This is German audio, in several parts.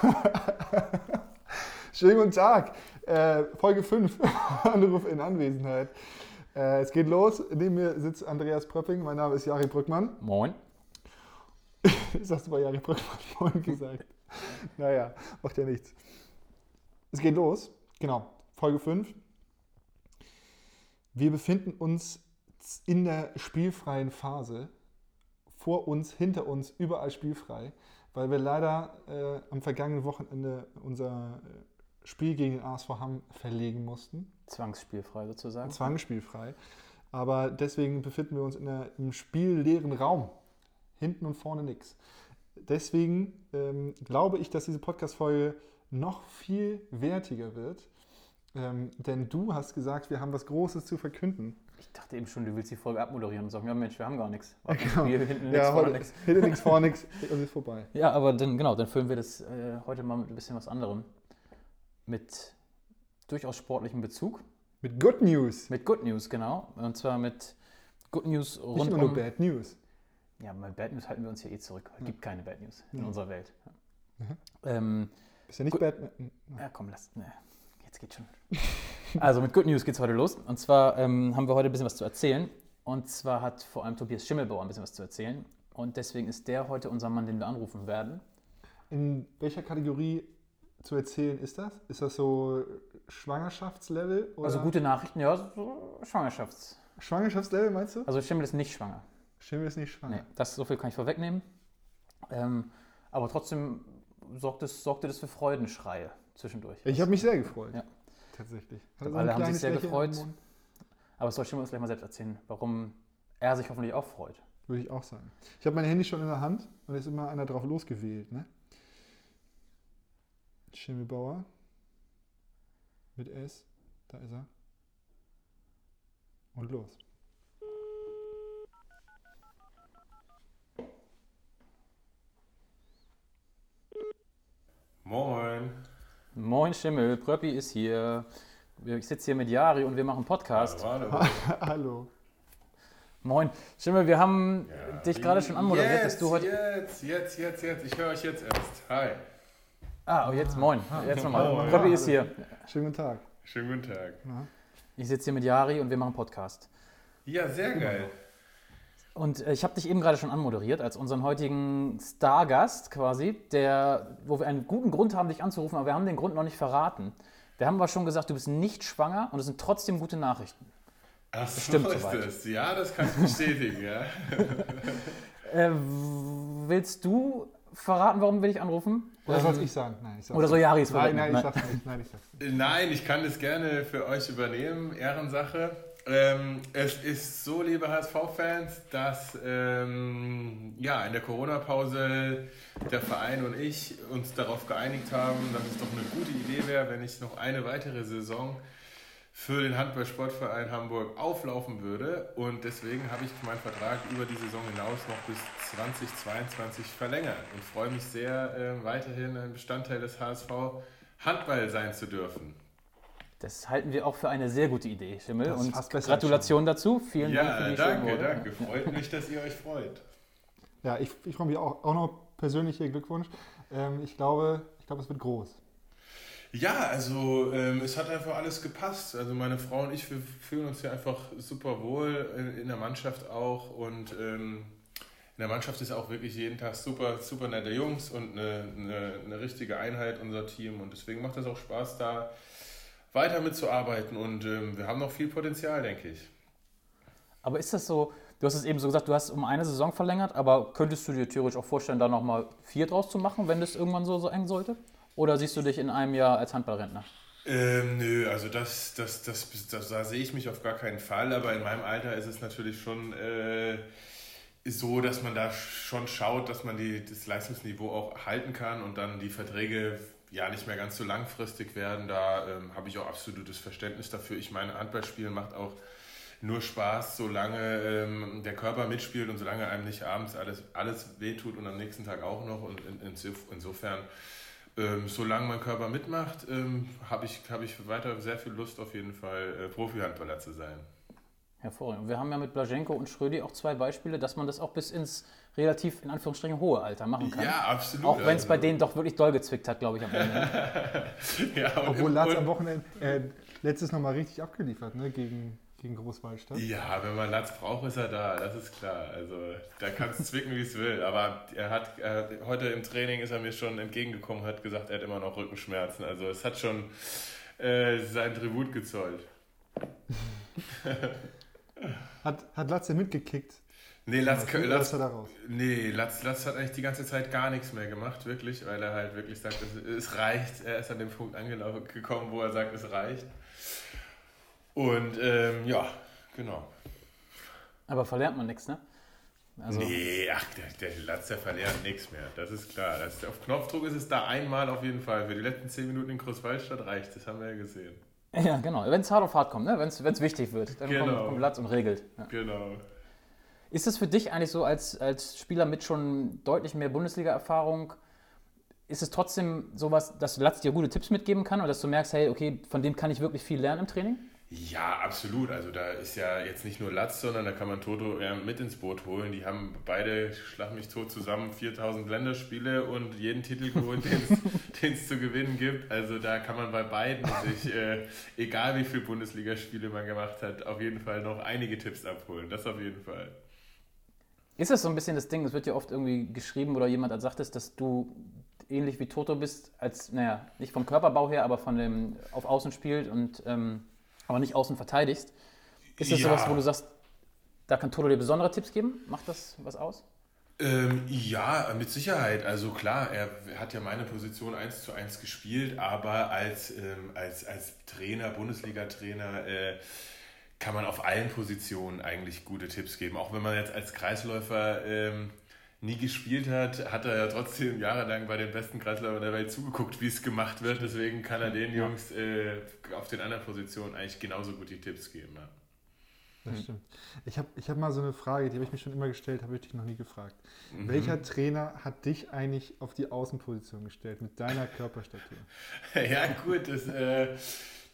Schönen guten Tag. Äh, Folge 5, Anruf in Anwesenheit. Äh, es geht los. Neben mir sitzt Andreas Pröpping. Mein Name ist Jari Brückmann. Moin. Jetzt hast du bei Jari Brückmann Moin gesagt. naja, macht ja nichts. Es geht los. Genau, Folge 5. Wir befinden uns in der spielfreien Phase. Vor uns, hinter uns, überall spielfrei, weil wir leider äh, am vergangenen Wochenende unser äh, Spiel gegen den ASV Hamm verlegen mussten. Zwangsspielfrei sozusagen. Zwangsspielfrei. Aber deswegen befinden wir uns in der, im spielleeren Raum. Hinten und vorne nichts. Deswegen ähm, glaube ich, dass diese Podcast-Folge noch viel wertiger wird. Ähm, denn du hast gesagt, wir haben was Großes zu verkünden. Ich dachte eben schon, du willst die Folge abmoderieren und sagen, ja Mensch, wir haben gar nichts. Genau. Wir hinten nichts, Ja, heute, nichts. hinter nichts, ist vorbei. Ja, aber dann, genau, dann füllen wir das äh, heute mal mit ein bisschen was anderem. Mit durchaus sportlichem Bezug. Mit Good News. Mit Good News, genau. Und zwar mit Good News Nicht rund immer nur um... Bad News. Ja, bei Bad News halten wir uns hier eh zurück. Es gibt keine Bad News in Ja. unserer Welt. Mhm. Ähm, Ist ja nicht. Bad. Ja, komm, lass. Ne, geht's schon. Also mit Good News geht's heute los. Und zwar ähm, haben wir heute ein bisschen was zu erzählen. Und zwar hat vor allem Tobias Schimmelbauer ein bisschen was zu erzählen. Und deswegen ist der heute unser Mann, den wir anrufen werden. In welcher Kategorie zu erzählen ist das? Ist das so Schwangerschaftslevel? Oder Also gute Nachrichten, ja, so Schwangerschafts. Schwangerschaftslevel meinst du? Also Schimmel ist nicht schwanger. Schimmel ist nicht schwanger. Nee, das so viel kann ich vorwegnehmen. Ähm, aber trotzdem sorgt es, sorgte das für Freudenschreie zwischendurch. Ich habe mich sehr gefreut. Ja. Tatsächlich. glaub, Hatte so ein alle haben sich sehr Lächeln gefreut. Aber es soll Schimmel uns gleich mal selbst erzählen, warum er sich hoffentlich auch freut. Würde ich auch sagen. Ich habe mein Handy schon in der Hand und es ist immer einer drauf losgewählt. Ne? Schimmelbauer. Mit S. Da ist er. Und los. Moin. Moin Schimmel, Pröppi ist hier. Ich sitze hier mit Jari und wir machen Podcast. Hallo. Hallo. Moin. Schimmel, wir haben Ja, dich gerade schon anmoderiert, dass jetzt, du heute. Jetzt, jetzt, jetzt, jetzt. Ich höre euch jetzt erst. Hi. Ah, oh, jetzt moin. Jetzt nochmal. Moin. Pröppi ist hier. Schönen guten Tag. Schönen guten Tag. Ich sitze hier mit Jari und wir machen Podcast. Ja, sehr geil. Und äh, ich habe dich eben gerade schon anmoderiert als unseren heutigen Stargast quasi, der, wo wir einen guten Grund haben, dich anzurufen, aber wir haben den Grund noch nicht verraten. Wir haben aber schon gesagt, du bist nicht schwanger und es sind trotzdem gute Nachrichten. Ach so Stimmt ist soweit. das. Ja, das kann ich bestätigen, ja. Äh, willst du verraten, warum wir dich anrufen? Oder soll ich sagen? Nein, ich sag's Oder soll nicht. Jari es Nein, nein, ich sag's nicht. Nein, ich sag's nicht. Nein, ich kann das gerne für euch übernehmen. Ehrensache. Ähm, es ist so, liebe HSV-Fans, dass ähm, ja, in der Corona-Pause der Verein und ich uns darauf geeinigt haben, dass es doch eine gute Idee wäre, wenn ich noch eine weitere Saison für den Handball-Sportverein Hamburg auflaufen würde. Und deswegen habe ich meinen Vertrag über die Saison hinaus noch bis 2022 verlängert und freue mich sehr, äh, weiterhin ein Bestandteil des HSV Handball sein zu dürfen. Das halten wir auch für eine sehr gute Idee, Schimmel. Das und Gratulation dazu. Vielen Dank für Ja, die danke, schönen Worte. danke. Freut mich, dass ihr euch freut. Ja, ich, ich freue mich auch, auch noch persönlicher Glückwunsch. Ähm, ich, glaube, ich glaube, es wird groß. Ja, also ähm, es hat einfach alles gepasst. Also meine Frau und ich, wir fühlen uns ja einfach super wohl in, in der Mannschaft auch und ähm, in der Mannschaft ist auch wirklich jeden Tag super, super nette Jungs und eine, eine, eine richtige Einheit, unser Team und deswegen macht es auch Spaß, da weiter mitzuarbeiten und ähm, wir haben noch viel Potenzial, denke ich. Aber ist das so, du hast es eben so gesagt, du hast um eine Saison verlängert, aber könntest du dir theoretisch auch vorstellen, da nochmal vier draus zu machen, wenn das irgendwann so, so eng sollte? Oder siehst du dich in einem Jahr als Handballrentner? Ähm, nö, also das, das, das, das, da sehe ich mich auf gar keinen Fall, aber in meinem Alter ist es natürlich schon äh, so, dass man da schon schaut, dass man die, das Leistungsniveau auch halten kann und dann die Verträge ja nicht mehr ganz so langfristig werden. Da ähm, habe ich auch absolutes Verständnis dafür. Ich meine, Handballspielen macht auch nur Spaß, solange ähm, der Körper mitspielt und solange einem nicht abends alles, alles wehtut und am nächsten Tag auch noch. Und in, in, insofern, ähm, solange mein Körper mitmacht, ähm, habe ich, hab ich weiter sehr viel Lust, auf jeden Fall äh, Profi-Handballer zu sein. Hervorragend. Wir haben ja mit Blaženko und Schrödi auch zwei Beispiele, dass man das auch bis ins relativ, in Anführungsstrichen, hohe Alter machen kann. Ja, absolut. Auch wenn es Also- bei denen doch wirklich doll gezwickt hat, glaube ich, am Ende. ja, Obwohl Latz am Wochenende äh, letztes nochmal richtig abgeliefert, ne? Gegen, gegen Großwallstadt. Ja, wenn man Latz braucht, ist er da, das ist klar. Also da kann es zwicken, wie es will. Aber er hat, er hat heute im Training ist er mir schon entgegengekommen, hat gesagt, er hat immer noch Rückenschmerzen. Also es hat schon äh, sein Tribut gezollt. Hat, hat Latz ja mitgekickt. Nee, Latz, Oder Latz, ist nee Latz, Latz hat eigentlich die ganze Zeit gar nichts mehr gemacht, wirklich, weil er halt wirklich sagt, es, es reicht. Er ist an dem Punkt angekommen, wo er sagt, es reicht. Und ähm, ja, genau. Aber verlernt man nichts, ne? Also, Nee, ach, der, der Latz, der verliert nichts mehr. Das ist klar. Das, auf Knopfdruck ist es da einmal auf jeden Fall. Für die letzten 10 Minuten in Großwaldstadt reicht. Das haben wir ja gesehen. Ja, genau. Wenn es hart auf hart kommt, ne? wenn es wichtig wird, dann Genau. kommt, kommt Latz und regelt. Ja. Genau. Ist es für dich eigentlich so, als, als Spieler mit schon deutlich mehr Bundesliga-Erfahrung, ist es trotzdem sowas, dass Latz dir gute Tipps mitgeben kann und dass du merkst, hey, okay, von dem kann ich wirklich viel lernen im Training? Ja, absolut. Also da ist ja jetzt nicht nur Latz, sondern da kann man Toto mit ins Boot holen. Die haben beide, schlag mich tot, zusammen 4000 Länderspiele und jeden Titel geholt, den es zu gewinnen gibt. Also da kann man bei beiden sich, äh, egal wie viele Bundesligaspiele man gemacht hat, auf jeden Fall noch einige Tipps abholen. Das auf jeden Fall. Ist das so ein bisschen das Ding, es wird ja oft irgendwie geschrieben oder jemand sagt es, dass du ähnlich wie Toto bist, als, naja, nicht vom Körperbau her, aber von dem auf Außen spielt und ähm, aber nicht außen verteidigst. Ist das Ja. sowas, wo du sagst, da kann Toto dir besondere Tipps geben? Macht das was aus? Ähm, ja, mit Sicherheit. Also klar, er hat ja meine Position eins zu eins gespielt, aber als, ähm, als, als Trainer, Bundesliga-Trainer, äh, kann man auf allen Positionen eigentlich gute Tipps geben. Auch wenn man jetzt als Kreisläufer ähm, nie gespielt hat, hat er ja trotzdem jahrelang bei den besten Kreisläufern der Welt zugeguckt, wie es gemacht wird. Deswegen kann er den Jungs äh, auf den anderen Positionen eigentlich genauso gut die Tipps geben. Ja. Das stimmt. Ich habe ich hab mal so eine Frage, die habe ich mir schon immer gestellt, habe ich dich noch nie gefragt. Welcher Trainer hat dich eigentlich auf die Außenposition gestellt mit deiner Körperstatur? Ja, gut, das, äh,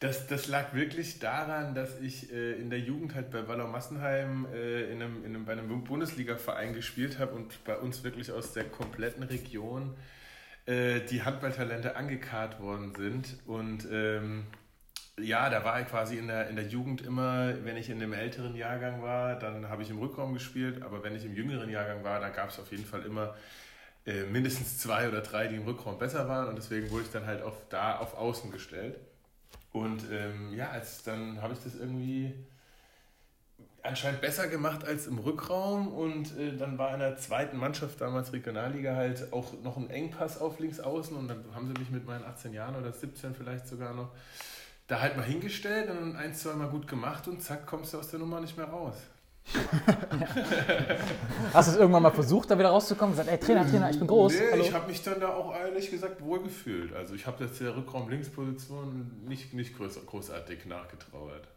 das, das lag wirklich daran, dass ich äh, in der Jugend halt bei Wallau Massenheim äh, in einem, in einem, bei einem Bundesliga-Verein gespielt habe und bei uns wirklich aus der kompletten Region äh, die Handballtalente angekarrt worden sind. Und ähm, ja, da war ich quasi in der, in der Jugend immer, wenn ich in dem älteren Jahrgang war, dann habe ich im Rückraum gespielt, aber wenn ich im jüngeren Jahrgang war, dann gab es auf jeden Fall immer äh, mindestens zwei oder drei, die im Rückraum besser waren und deswegen wurde ich dann halt auf, da auf Außen gestellt. Und ähm, ja, als dann habe ich das irgendwie anscheinend besser gemacht als im Rückraum. Und äh, dann war in der zweiten Mannschaft damals Regionalliga halt auch noch ein Engpass auf links außen. Und dann haben sie mich mit meinen 18 Jahren oder 17 vielleicht sogar noch da halt mal hingestellt und ein, zwei Mal gut gemacht. Und zack, kommst du aus der Nummer nicht mehr raus. Hast du es irgendwann mal versucht, da wieder rauszukommen? Gesagt, ey, Trainer, Trainer, ich bin groß. Nee, Hallo. ich habe mich dann da auch ehrlich gesagt wohl gefühlt. Also ich habe jetzt der Rückraum-Linksposition nicht, nicht groß, großartig nachgetrauert.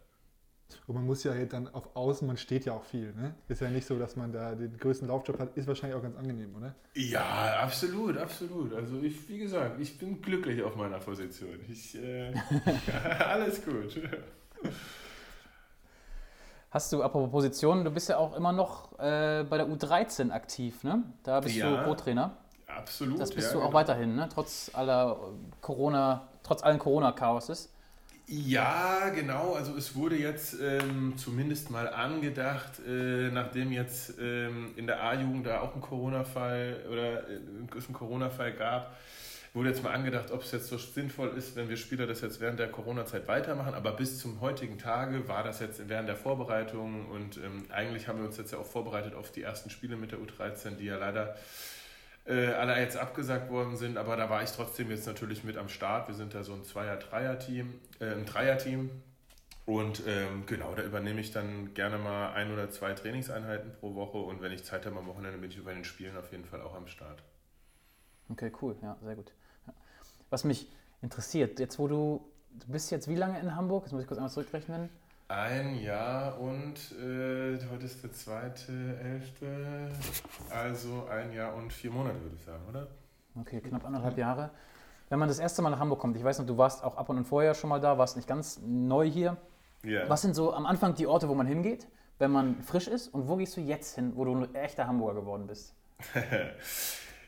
Und man muss ja halt dann auf Außen, man steht ja auch viel. Ne? Ist ja nicht so, dass man da den größten Laufjob hat, ist wahrscheinlich auch ganz angenehm, oder? Ja, absolut, absolut. Also ich, wie gesagt, ich bin glücklich auf meiner Position. Ich, äh, alles gut. Hast du, apropos Position, du bist ja auch immer noch äh, bei der U13 aktiv, ne? Da bist Ja. du Co-Trainer. Absolut. Das bist ja, du auch genau. weiterhin, ne? Trotz aller äh, Corona, trotz allen Corona-Chaoses. Ja, genau. Also es wurde jetzt ähm, zumindest mal angedacht, äh, nachdem jetzt ähm, in der A-Jugend da auch ein Corona-Fall oder äh, es einen Corona-Fall gab, wurde jetzt mal angedacht, ob es jetzt so sinnvoll ist, wenn wir Spieler das jetzt während der Corona-Zeit weitermachen. Aber bis zum heutigen Tage war das jetzt während der Vorbereitung und ähm, eigentlich haben wir uns jetzt ja auch vorbereitet auf die ersten Spiele mit der U13, die ja leider äh, alle jetzt abgesagt worden sind, aber da war ich trotzdem jetzt natürlich mit am Start. Wir sind da so ein Zweier-Dreier-Team, äh, ein Dreier-Team. Und ähm, genau, da übernehme ich dann gerne mal ein oder zwei Trainingseinheiten pro Woche und wenn ich Zeit habe am Wochenende, bin ich bei den Spielen auf jeden Fall auch am Start. Okay, cool, ja, sehr gut. Was mich interessiert, jetzt wo du, du bist jetzt wie lange in Hamburg? Jetzt muss ich kurz einmal zurückrechnen. Ein Jahr und äh, heute ist der zweite, elfte, also ein Jahr und vier Monate würde ich sagen, oder? Okay, knapp anderthalb Jahre. Wenn man das erste Mal nach Hamburg kommt, ich weiß noch, du warst auch ab und an vorher schon mal da, warst nicht ganz neu hier. Ja. Was sind so am Anfang die Orte, wo man hingeht, wenn man frisch ist? Und wo gehst du jetzt hin, wo du ein echter Hamburger geworden bist?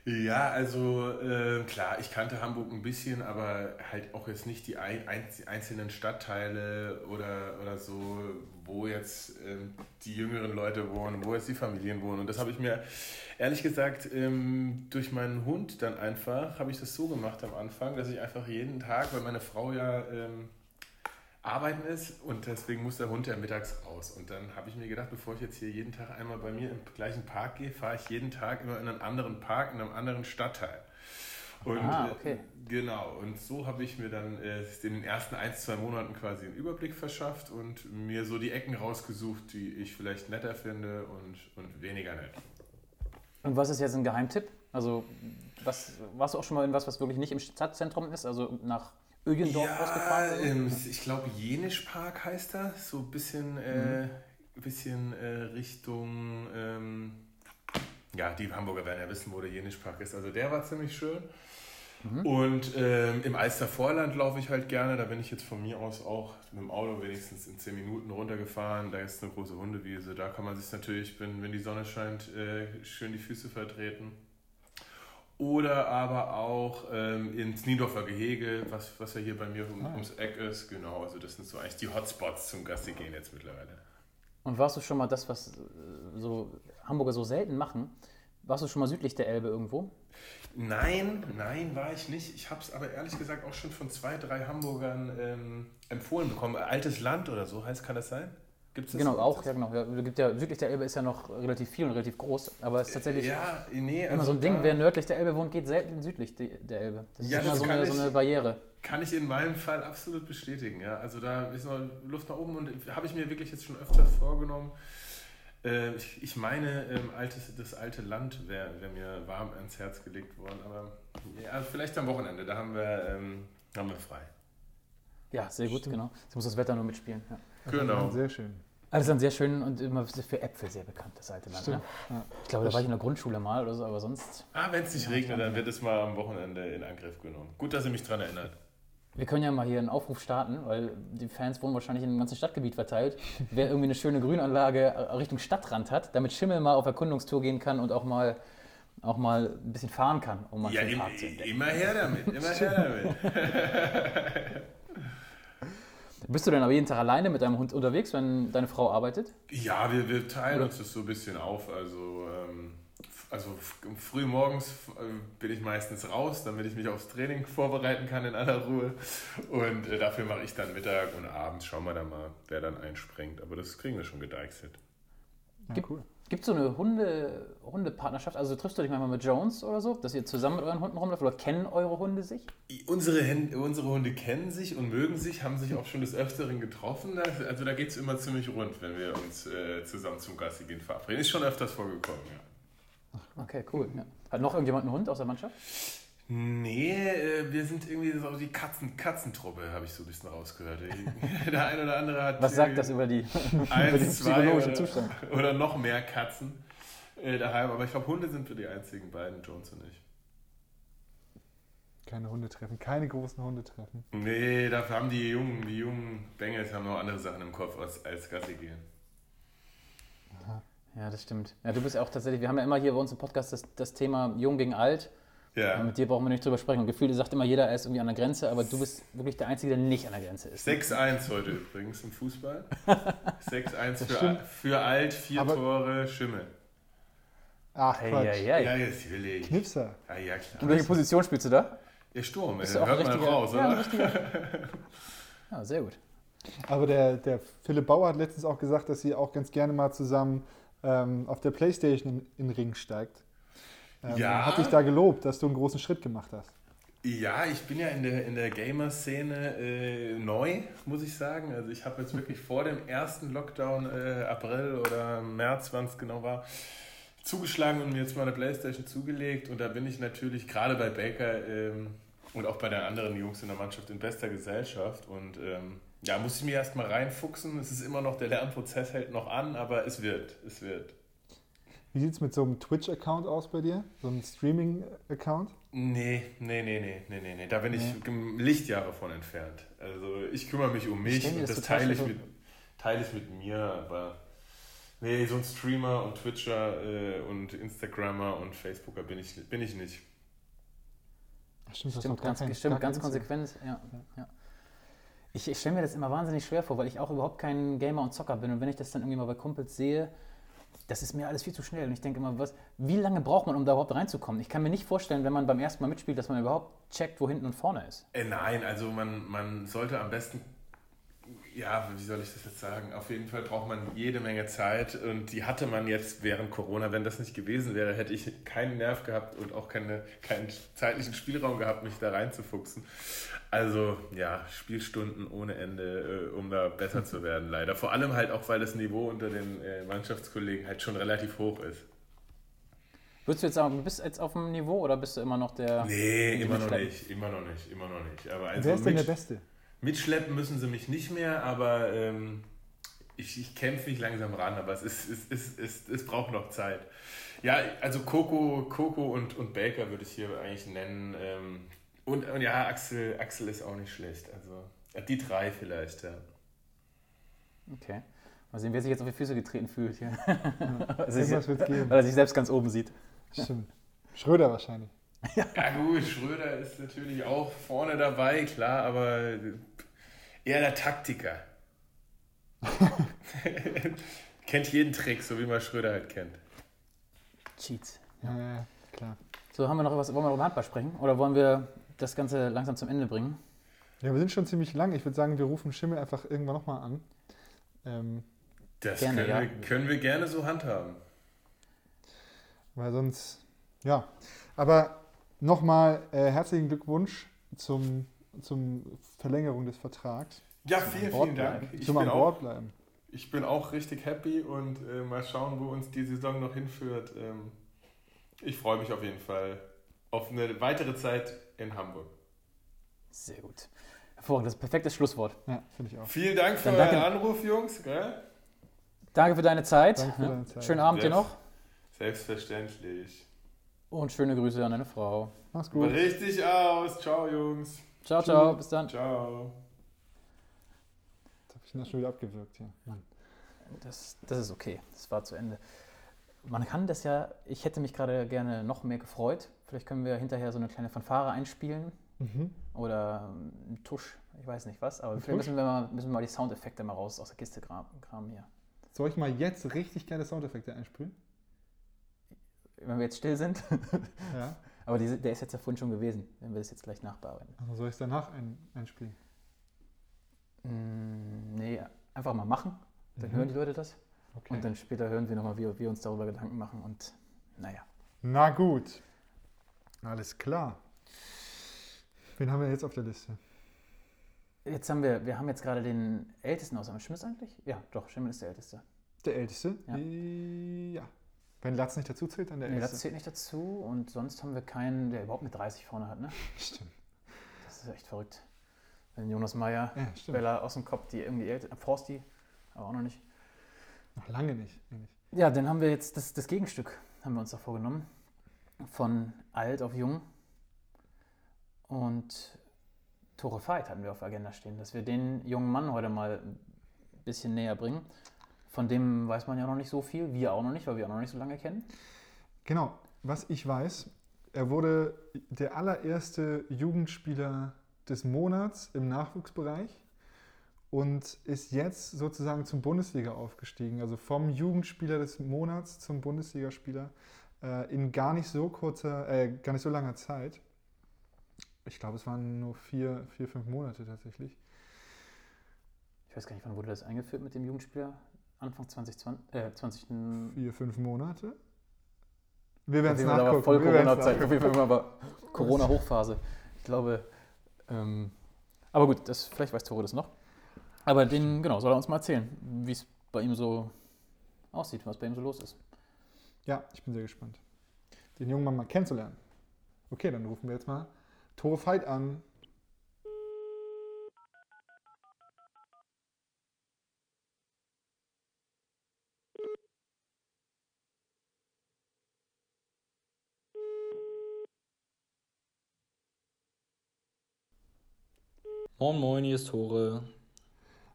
Ja, also äh, klar, ich kannte Hamburg ein bisschen, aber halt auch jetzt nicht die ein, einz- einzelnen Stadtteile oder, oder so, wo jetzt ähm, die jüngeren Leute wohnen, wo jetzt die Familien wohnen. Und das habe ich mir ehrlich gesagt ähm, durch meinen Hund dann einfach, habe ich das so gemacht am Anfang, dass ich einfach jeden Tag, weil meine Frau ja ähm, arbeiten ist und deswegen muss der Hund ja mittags raus. Und dann habe ich mir gedacht, bevor ich jetzt hier jeden Tag einmal bei mir im gleichen Park gehe, fahre ich jeden Tag immer in einen anderen Park, in einem anderen Stadtteil. Und Ah, okay. äh, genau, und so habe ich mir dann äh, in den ersten ein, zwei Monaten quasi einen Überblick verschafft und mir so die Ecken rausgesucht, die ich vielleicht netter finde und, und weniger nett. Und was ist jetzt ein Geheimtipp? Also, was, warst du auch schon mal in was, was wirklich nicht im Stadtzentrum ist? Also nach Ögendorf ausgefahren? oder so? ähm, ich glaube Jenisch Park heißt das, so ein bisschen, äh, bisschen äh, Richtung, ähm, ja, die Hamburger werden ja wissen, wo der Jenisch Park ist. Also der war ziemlich schön. Und ähm, im Alstervorland laufe ich halt gerne. Da bin ich jetzt von mir aus auch mit dem Auto wenigstens in 10 Minuten runtergefahren. Da ist eine große Hundewiese. Da kann man sich natürlich, wenn, wenn die Sonne scheint, äh, schön die Füße vertreten. Oder aber auch ähm, ins Niendorfer Gehege, was, was ja hier bei mir um, ums Eck ist. Genau, also das sind so eigentlich die Hotspots zum Gassi gehen jetzt mittlerweile. Und warst du schon mal das, was äh, so Hamburger so selten machen? Warst du schon mal südlich der Elbe irgendwo? Nein, nein, war ich nicht. Ich habe es aber ehrlich gesagt auch schon von zwei, drei Hamburgern ähm, empfohlen bekommen. Altes Land oder so heißt, kann das sein? Gibt's das? Genau, auch, ja genau. Ja, gibt ja, südlich der Elbe ist ja noch relativ viel und relativ groß, aber es ist tatsächlich Ja, nee, immer also so ein Ding, wer nördlich der Elbe wohnt, geht selten südlich der Elbe. Das ist Ja, immer das so eine, ich- so eine Barriere. kann ich in meinem Fall absolut bestätigen. Ja. Also da ist noch Luft nach oben und habe ich mir wirklich jetzt schon öfter vorgenommen. Äh, ich, ich meine, ähm, altes, das alte Land wäre wär mir warm ans Herz gelegt worden, aber ja, vielleicht am Wochenende, da haben wir, ähm, haben wir frei. Ja, sehr gut, genau. Jetzt muss das Wetter nur mitspielen. Ja. Genau. Sehr schön. Alles dann sehr schön und immer für Äpfel sehr bekannt, das alte Land. Ne? Ja. Ich glaube, da war ich in der Grundschule mal oder so, aber sonst. Ah, wenn es nicht regnet, dann wird es mal am Wochenende in Angriff genommen. Gut, dass ihr mich daran erinnert. Wir können ja mal hier einen Aufruf starten, weil die Fans wohnen wahrscheinlich in dem ganzen Stadtgebiet verteilt. Wer irgendwie eine schöne Grünanlage äh, Richtung Stadtrand hat, damit Schimmel mal auf Erkundungstour gehen kann und auch mal, auch mal ein bisschen fahren kann, um mal Ja, den im, Park zu entdecken. immer her damit, immer her damit. Bist du denn aber jeden Tag alleine mit deinem Hund unterwegs, wenn deine Frau arbeitet? Ja, wir, wir teilen uns das so ein bisschen auf. Also, ähm, also früh morgens bin ich meistens raus, damit ich mich aufs Training vorbereiten kann in aller Ruhe. Und äh, dafür mache ich dann Mittag und abends schauen wir dann mal, wer dann einspringt. Aber das kriegen wir schon gedeichselt. Ja, Gibt- cool. Gibt es so eine Hunde, Hundepartnerschaft? Also triffst du dich manchmal mit Jones oder so, dass ihr zusammen mit euren Hunden rumläuft oder kennen eure Hunde sich? Unsere, Hen unsere Hunde kennen sich und mögen sich, haben sich auch schon des Öfteren getroffen. Also da geht es immer ziemlich rund, wenn wir uns äh, zusammen zum Gassi gehen verabreden. Ist schon öfters vorgekommen, ja. Okay, cool. Ja. Hat noch irgendjemand einen Hund aus der Mannschaft? Nee, äh, wir sind irgendwie so die Katzen, Katzentruppe, habe ich so ein bisschen rausgehört. Der eine oder andere hat. Was sagt das über, die, über den Eins, zwei psychologischen oder, Zustand? oder noch mehr Katzen äh, daheim. Aber ich glaube, Hunde sind wir die einzigen beiden, Jones und ich. Keine Hundetreffen, keine großen Hundetreffen. Nee, dafür haben die jungen, die jungen Bengels haben noch andere Sachen im Kopf als, als Gassi gehen. Ja, das stimmt. Ja, du bist ja auch tatsächlich, wir haben ja immer hier bei uns im Podcast das, das Thema Jung gegen Alt. Ja. Ja. Mit dir brauchen wir nicht drüber sprechen. Und gefühlt sagt immer jeder, er ist irgendwie an der Grenze, aber du bist wirklich der Einzige, der nicht an der Grenze ist. 6-1 heute übrigens im Fußball. 6-1 für, für alt, vier Aber- Tore, Schimmel. Ach, Hey, Quatsch. hey, hey. Ja, natürlich. Knipser. Ja, ja, In klar. welche Position spielst du da? Ja, Sturm, ey, Bist hört ein man raus, ja, oder? Ja, sehr gut. Aber der, der Philipp Bauer hat letztens auch gesagt, dass sie auch ganz gerne mal zusammen ähm, auf der Playstation in, in den Ring steigt. Ähm, Ja. Hat dich da gelobt, dass du einen großen Schritt gemacht hast. Ja, ich bin ja in der, in der Gamer-Szene äh, neu, muss ich sagen. Also ich habe jetzt wirklich vor dem ersten Lockdown, äh, April oder März, wann es genau war, zugeschlagen und mir jetzt mal eine Playstation zugelegt. Und da bin ich natürlich gerade bei Baker ähm, und auch bei den anderen Jungs in der Mannschaft in bester Gesellschaft. Und ähm, ja, muss ich mir erstmal reinfuchsen. Es ist immer noch, der Lernprozess hält noch an, aber es wird, es wird. Wie sieht es mit so einem Twitch-Account aus bei dir? So einem Streaming-Account? Nee, nee, nee, nee, nee, nee, nee. Da bin ich Lichtjahre von entfernt. Also ich kümmere mich um mich mir und das teile ich mit. teile ich mit mir, aber nee, so ein Streamer und Twitcher äh, und Instagrammer und Facebooker bin ich, bin ich nicht. Stimmt, das Stimmt, ganz, kein- stimmt, ganz konsequent. Ja, ja. Ich, ich stelle mir das immer wahnsinnig schwer vor, weil ich auch überhaupt kein Gamer und Zocker bin. Und wenn ich das dann irgendwie mal bei Kumpels sehe, das ist mir alles viel zu schnell. Und ich denke immer, was, wie lange braucht man, um da überhaupt reinzukommen? Ich kann mir nicht vorstellen, wenn man beim ersten Mal mitspielt, dass man überhaupt checkt, wo hinten und vorne ist. Äh, nein, also man, man sollte am besten, ja, wie soll ich das jetzt sagen? Auf jeden Fall braucht man jede Menge Zeit und die hatte man jetzt während Corona. Wenn das nicht gewesen wäre, hätte ich keinen Nerv gehabt und auch keine, keinen zeitlichen Spielraum gehabt, mich da reinzufuchsen. Also ja, Spielstunden ohne Ende, äh, um da besser zu werden, leider. Vor allem halt auch, weil das Niveau unter den äh, Mannschaftskollegen halt schon relativ hoch ist. Würdest du jetzt sagen, du bist jetzt auf dem Niveau oder bist du immer noch der. Nee, immer noch nicht, immer noch nicht, immer noch nicht. Aber also Wer ist denn der Beste? Mitschleppen müssen sie mich nicht mehr, aber ähm, ich, ich kämpfe mich langsam ran, aber es, ist, es, ist, es, es braucht noch Zeit. Ja, also Coco, Coco und, und Baker würde ich hier eigentlich nennen. Ähm, und, und ja, Axel, Axel ist auch nicht schlecht. Also ja, die drei vielleicht, ja. Okay. Mal sehen, wer sich jetzt auf die Füße getreten fühlt. Hier. Also wird's geben. Weil er sich selbst ganz oben sieht. Stimmt. Schröder wahrscheinlich. Ja gut, Schröder ist natürlich auch vorne dabei, klar, aber eher der Taktiker. kennt jeden Trick, so wie man Schröder halt kennt. Cheats. Ja, ja, klar. So, haben wir noch was, wollen wir noch über Handball sprechen? Oder wollen wir das Ganze langsam zum Ende bringen? Ja, wir sind schon ziemlich lang. Ich würde sagen, wir rufen Schimmel einfach irgendwann nochmal an. Ähm, Das Gerne, können, ja. wir, können wir gerne so handhaben. weil sonst, ja. Aber nochmal äh, herzlichen Glückwunsch zum, zum Verlängerung des Vertrags. Ja, vielen, vielen Dank. Ich zum bin, an auch, Bord bleiben. ich bin auch richtig happy und äh, mal schauen, wo uns die Saison noch hinführt. Ähm, ich freue mich auf jeden Fall auf eine weitere Zeit in Hamburg. Sehr gut. Hervorragend, das ist ein perfektes Schlusswort. Ja, finde ich auch. Vielen Dank für Dann euren Anruf, Jungs. Gell? Danke für deine Zeit. Danke für deine Zeit. Schönen Abend dir Yes. noch. Selbstverständlich. Und schöne Grüße an deine Frau. Mach's gut. Richtig aus. Ciao, Jungs. Ciao, ciao. Bis dann. Ciao. Jetzt habe ich ihn das schon wieder abgewürgt hier. Mann. Das, das ist okay. Das war zu Ende. Man kann das ja, ich hätte mich gerade gerne noch mehr gefreut. Vielleicht können wir hinterher so eine kleine Fanfare einspielen Mhm. oder ähm, einen Tusch, ich weiß nicht was, aber Ein vielleicht Tusch? müssen wir, mal, müssen wir mal die Soundeffekte mal raus aus der Kiste kramen hier. Soll ich mal jetzt richtig geile Soundeffekte einspielen? Wenn wir jetzt still sind, Ja. aber diese, der ist jetzt ja vorhin schon gewesen, wenn wir das jetzt gleich nachbearbeiten. Also soll ich es danach ein, einspielen? Mm, nee, einfach mal machen, dann Mhm. hören die Leute das Okay. und dann später hören wir nochmal, wie wir uns darüber Gedanken machen und naja. Na gut. Alles klar. Wen haben wir jetzt auf der Liste? Jetzt haben wir, wir haben jetzt gerade den Ältesten aus. Haben wir Schmiss eigentlich? Ja, doch, Schimmel ist der Älteste. Der Älteste? Ja. Ja. Wenn Latz nicht dazu zählt, dann der Nee, Älteste. zählt nicht dazu und sonst haben wir keinen, der überhaupt mit 30 vorne hat, ne? Stimmt. Das ist echt verrückt. Wenn Jonas Meyer, Ja, stimmt. Bella aus dem Kopf, die irgendwie älter, Forsti, aber auch noch nicht. Noch lange nicht, eigentlich. Ja, dann haben wir jetzt das, das Gegenstück, haben wir uns da vorgenommen. Von alt auf jung. Und Tore Veit hatten wir auf der Agenda stehen, dass wir den jungen Mann heute mal ein bisschen näher bringen. Von dem weiß man ja noch nicht so viel, wir auch noch nicht, weil wir auch noch nicht so lange kennen. Genau. Was ich weiß, er wurde der allererste Jugendspieler des Monats im Nachwuchsbereich und ist jetzt sozusagen zum Bundesliga aufgestiegen. Also vom Jugendspieler des Monats zum Bundesligaspieler äh, in gar nicht so kurzer, äh, gar nicht so langer Zeit. Ich glaube, es waren nur vier, vier, fünf Monate tatsächlich. Ich weiß gar nicht, wann wurde das eingeführt mit dem Jugendspieler? Anfang 2020, äh, 20. Vier, fünf Monate. Wir werden es nachgucken. voll Corona-Zeit. Auf jeden Fall aber Corona-Hochphase. Ich glaube, ähm, aber gut, das, vielleicht weiß Tore das noch. Aber den, genau, soll er uns mal erzählen, wie es bei ihm so aussieht, was bei ihm so los ist. Ja, ich bin sehr gespannt, den jungen Mann mal kennenzulernen. Okay, dann rufen wir jetzt mal Tore Veit an. Moin Moin, hier ist Tore.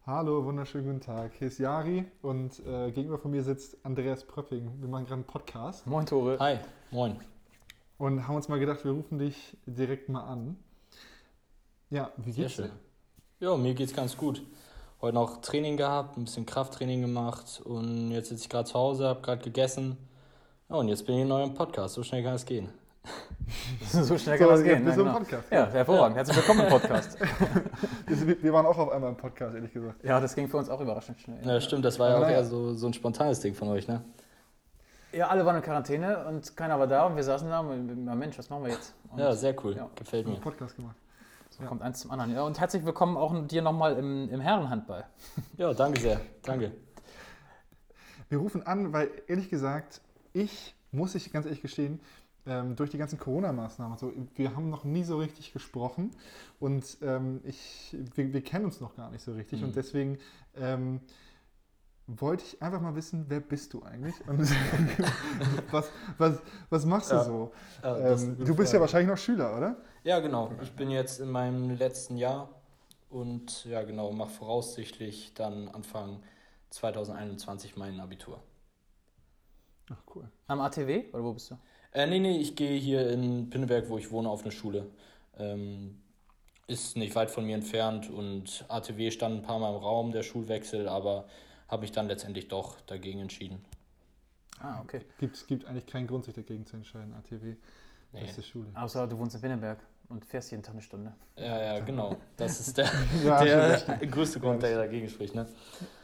Hallo, wunderschönen guten Tag. Hier ist Jari und äh, gegenüber von mir sitzt Andreas Pröpping. Wir machen gerade einen Podcast Moin, Tore. Hi, moin. und haben uns mal gedacht, wir rufen dich direkt mal an. Ja, wie geht's dir? Ja, mir geht's ganz gut. Heute noch Training gehabt, ein bisschen Krafttraining gemacht und jetzt sitze ich gerade zu Hause, habe gerade gegessen. Ja, und jetzt bin ich in eurem Podcast. So schnell kann es gehen. So schnell So, kann das jetzt gehen. bist Ja, du im genau. Podcast. ja, hervorragend. Herzlich willkommen im Podcast. Wir, waren auch auf einmal im Podcast, ehrlich gesagt. ja, das ging für uns auch überraschend schnell. Ja, stimmt, das war ja auch Naja. eher so, so ein spontanes Ding von euch, ne? Ja, alle waren in Quarantäne und keiner war da und wir saßen da und na Mensch, was machen wir jetzt? Und Ja, sehr cool. Ja. Gefällt Wir haben mir. einen Podcast gemacht. so kommt eins zum anderen. Ja, und herzlich willkommen auch dir nochmal im, im Herrenhandball. Ja, danke sehr. Danke. Wir rufen an, weil ehrlich gesagt, ich, muss ich ganz ehrlich gestehen, ähm, durch die ganzen Corona-Maßnahmen, so, wir haben noch nie so richtig gesprochen und ähm, ich, wir, wir kennen uns noch gar nicht so richtig Mhm. und deswegen ähm, wollte ich einfach mal wissen, wer bist du eigentlich und was, was, was machst du Ja. so? Ähm, gute du bist ja wahrscheinlich noch Schüler, oder? Ja, genau. Ich bin jetzt in meinem letzten Jahr und ja, genau, mache voraussichtlich dann Anfang 2021 mein Abitur. Ach cool. Am ATW oder wo bist du? Äh, nee, nee, ich gehe hier in Pinneberg, wo ich wohne, auf eine Schule. Ähm, ist nicht weit von mir entfernt und ATW stand ein paar Mal im Raum, der Schulwechsel, aber habe mich dann letztendlich doch dagegen entschieden. Ah, okay. Gibt, gibt eigentlich keinen Grund, sich dagegen zu entscheiden. ATW, Nee. beste Schule. Außer du wohnst in Pinneberg und fährst jeden Tag eine Stunde. Ja, ja, genau. Das ist der, Ja, der größte Grund, der dagegen spricht. Ne?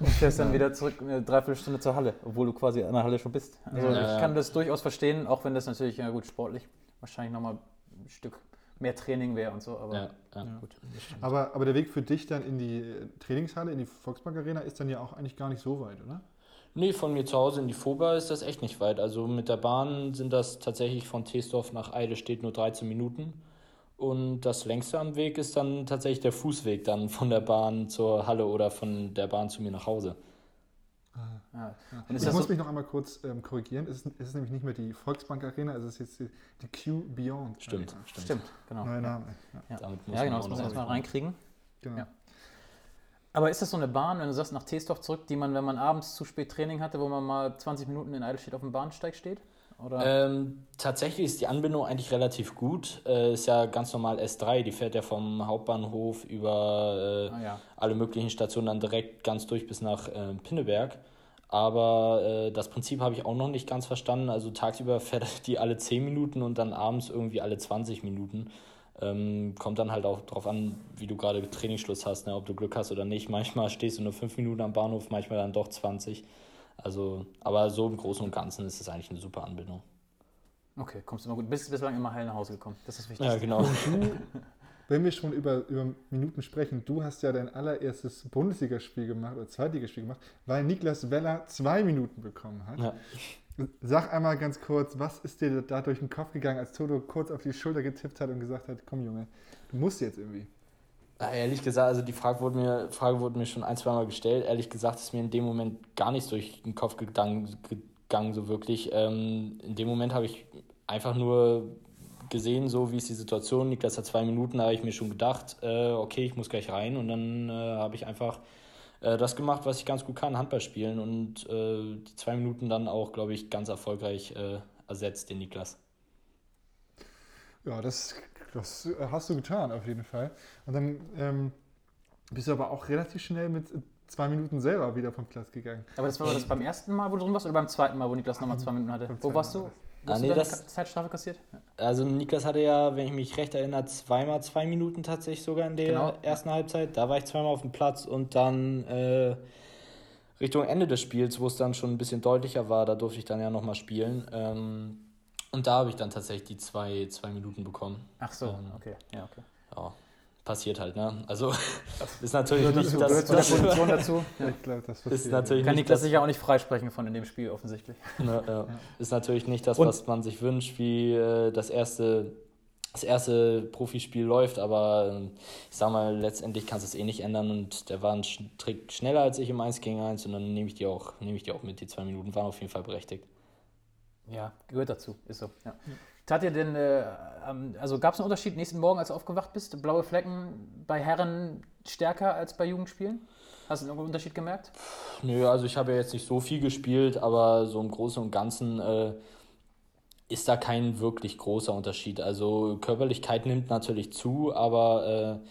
Und fährst dann wieder zurück eine Dreiviertelstunde zur Halle, obwohl du quasi an der Halle schon bist. Also Ja, ich ja. kann das durchaus verstehen, auch wenn das natürlich, ja gut, sportlich wahrscheinlich nochmal ein Stück mehr Training wäre und so, aber Ja, ja. Ja. gut. Aber, aber der Weg für dich dann in die Trainingshalle, in die Volksbank Arena, ist dann ja auch eigentlich gar nicht so weit, oder? Nee, von mir zu Hause in die Foba ist das echt nicht weit. Also mit der Bahn sind das tatsächlich von Teesdorf nach Eidelstedt nur 13 Minuten. Und das längste am Weg ist dann tatsächlich der Fußweg dann von der Bahn zur Halle oder von der Bahn zu mir nach Hause. Ja. Ja. Ich muss so- mich noch einmal kurz ähm, korrigieren. Es ist, es ist nämlich nicht mehr die Volksbank Arena, es ist jetzt die, die Q Beyond. Stimmt, Arena. stimmt. Stimmt, genau. Neuer Name. Ja, Ja, Damit muss ja genau, das muss man erstmal reinkriegen. genau. Ja. Aber ist das so eine Bahn, wenn du sagst, nach Teesdorf zurück, die man, wenn man abends zu spät Training hatte, wo man mal 20 Minuten in Eidelstedt auf dem Bahnsteig steht? Oder? Ähm, tatsächlich ist die Anbindung eigentlich relativ gut. Äh, ist ja ganz normal S3, die fährt ja vom Hauptbahnhof über äh, ah, ja. alle möglichen Stationen dann direkt ganz durch bis nach äh, Pinneberg. Aber äh, das Prinzip habe ich auch noch nicht ganz verstanden. Also tagsüber fährt die alle 10 Minuten und dann abends irgendwie alle 20 Minuten. Ähm, kommt dann halt auch drauf an, wie du gerade Trainingsschluss hast, ne? ob du Glück hast oder nicht. Manchmal stehst du nur 5 Minuten am Bahnhof, manchmal dann doch 20. Also, aber so im Großen und Ganzen ist es eigentlich eine super Anbindung. Okay, kommst du immer gut. Bist bislang immer heil nach Hause gekommen. Das ist wichtig. Ja, genau. Wenn wir schon über, über Minuten sprechen, du hast ja dein allererstes Bundesligaspiel gemacht oder Zweitligaspiel gemacht, weil Niklas Weller zwei Minuten bekommen hat. Ja. Sag einmal ganz kurz, was ist dir da durch den Kopf gegangen, als Toto kurz auf die Schulter getippt hat und gesagt hat, komm Junge, du musst jetzt irgendwie. Ehrlich gesagt, also die Frage wurde, mir, Frage wurde mir schon ein, zwei Mal gestellt. Ehrlich gesagt ist mir in dem Moment gar nichts durch den Kopf gegangen, gegangen so wirklich. Ähm, in dem Moment habe ich einfach nur gesehen, so wie ist die Situation. Niklas hat zwei Minuten, da habe ich mir schon gedacht, äh, okay, ich muss gleich rein. Und dann äh, habe ich einfach äh, das gemacht, was ich ganz gut kann, Handball spielen. Und äh, die zwei Minuten dann auch, glaube ich, ganz erfolgreich äh, ersetzt, den Niklas. Ja, das, das hast du getan, auf jeden Fall. Und dann ähm, bist du aber auch relativ schnell mit zwei Minuten selber wieder vom Platz gegangen. Aber das war das beim ersten Mal, wo du drin warst, oder beim zweiten Mal, wo Niklas nochmal zwei Minuten hatte? Wo warst du? Ah, hast nee, du das- Zeitstrafe kassiert? Also Niklas hatte ja, wenn ich mich recht erinnere, zweimal zwei Minuten tatsächlich sogar in der Genau. ersten Halbzeit. Da war ich zweimal auf dem Platz und dann äh, Richtung Ende des Spiels, wo es dann schon ein bisschen deutlicher war, da durfte ich dann ja nochmal spielen. Ähm, und da habe ich dann tatsächlich die zwei, zwei Minuten bekommen. Ach so, Ähm, okay. Ja, okay. Ja, passiert halt, ne? Also ist natürlich nicht dazu, das, der was, Position dazu. Ja, ich glaube, das ist passiert. natürlich Kann nicht Niklas das, sich ja auch nicht freisprechen von in dem Spiel offensichtlich. Ne, ja. Ist natürlich nicht das, Und- was man sich wünscht, wie äh, das erste, das erste Profispiel läuft, aber ähm, ich sag mal, letztendlich kannst du es eh nicht ändern und der war ein Trick schneller als ich im 1 gegen 1 und dann nehme ich die auch, nehme ich die auch mit. Die zwei Minuten waren auf jeden Fall berechtigt. Ja, gehört dazu. Ist so. Ja. Tat dir denn, äh, also gab es einen Unterschied nächsten Morgen, als du aufgewacht bist? Blaue Flecken bei Herren stärker als bei Jugendspielen? Hast du einen Unterschied gemerkt? Nö, also ich habe ja jetzt nicht so viel gespielt, aber so im Großen und Ganzen äh, ist da kein wirklich großer Unterschied. Also Körperlichkeit nimmt natürlich zu, aber äh,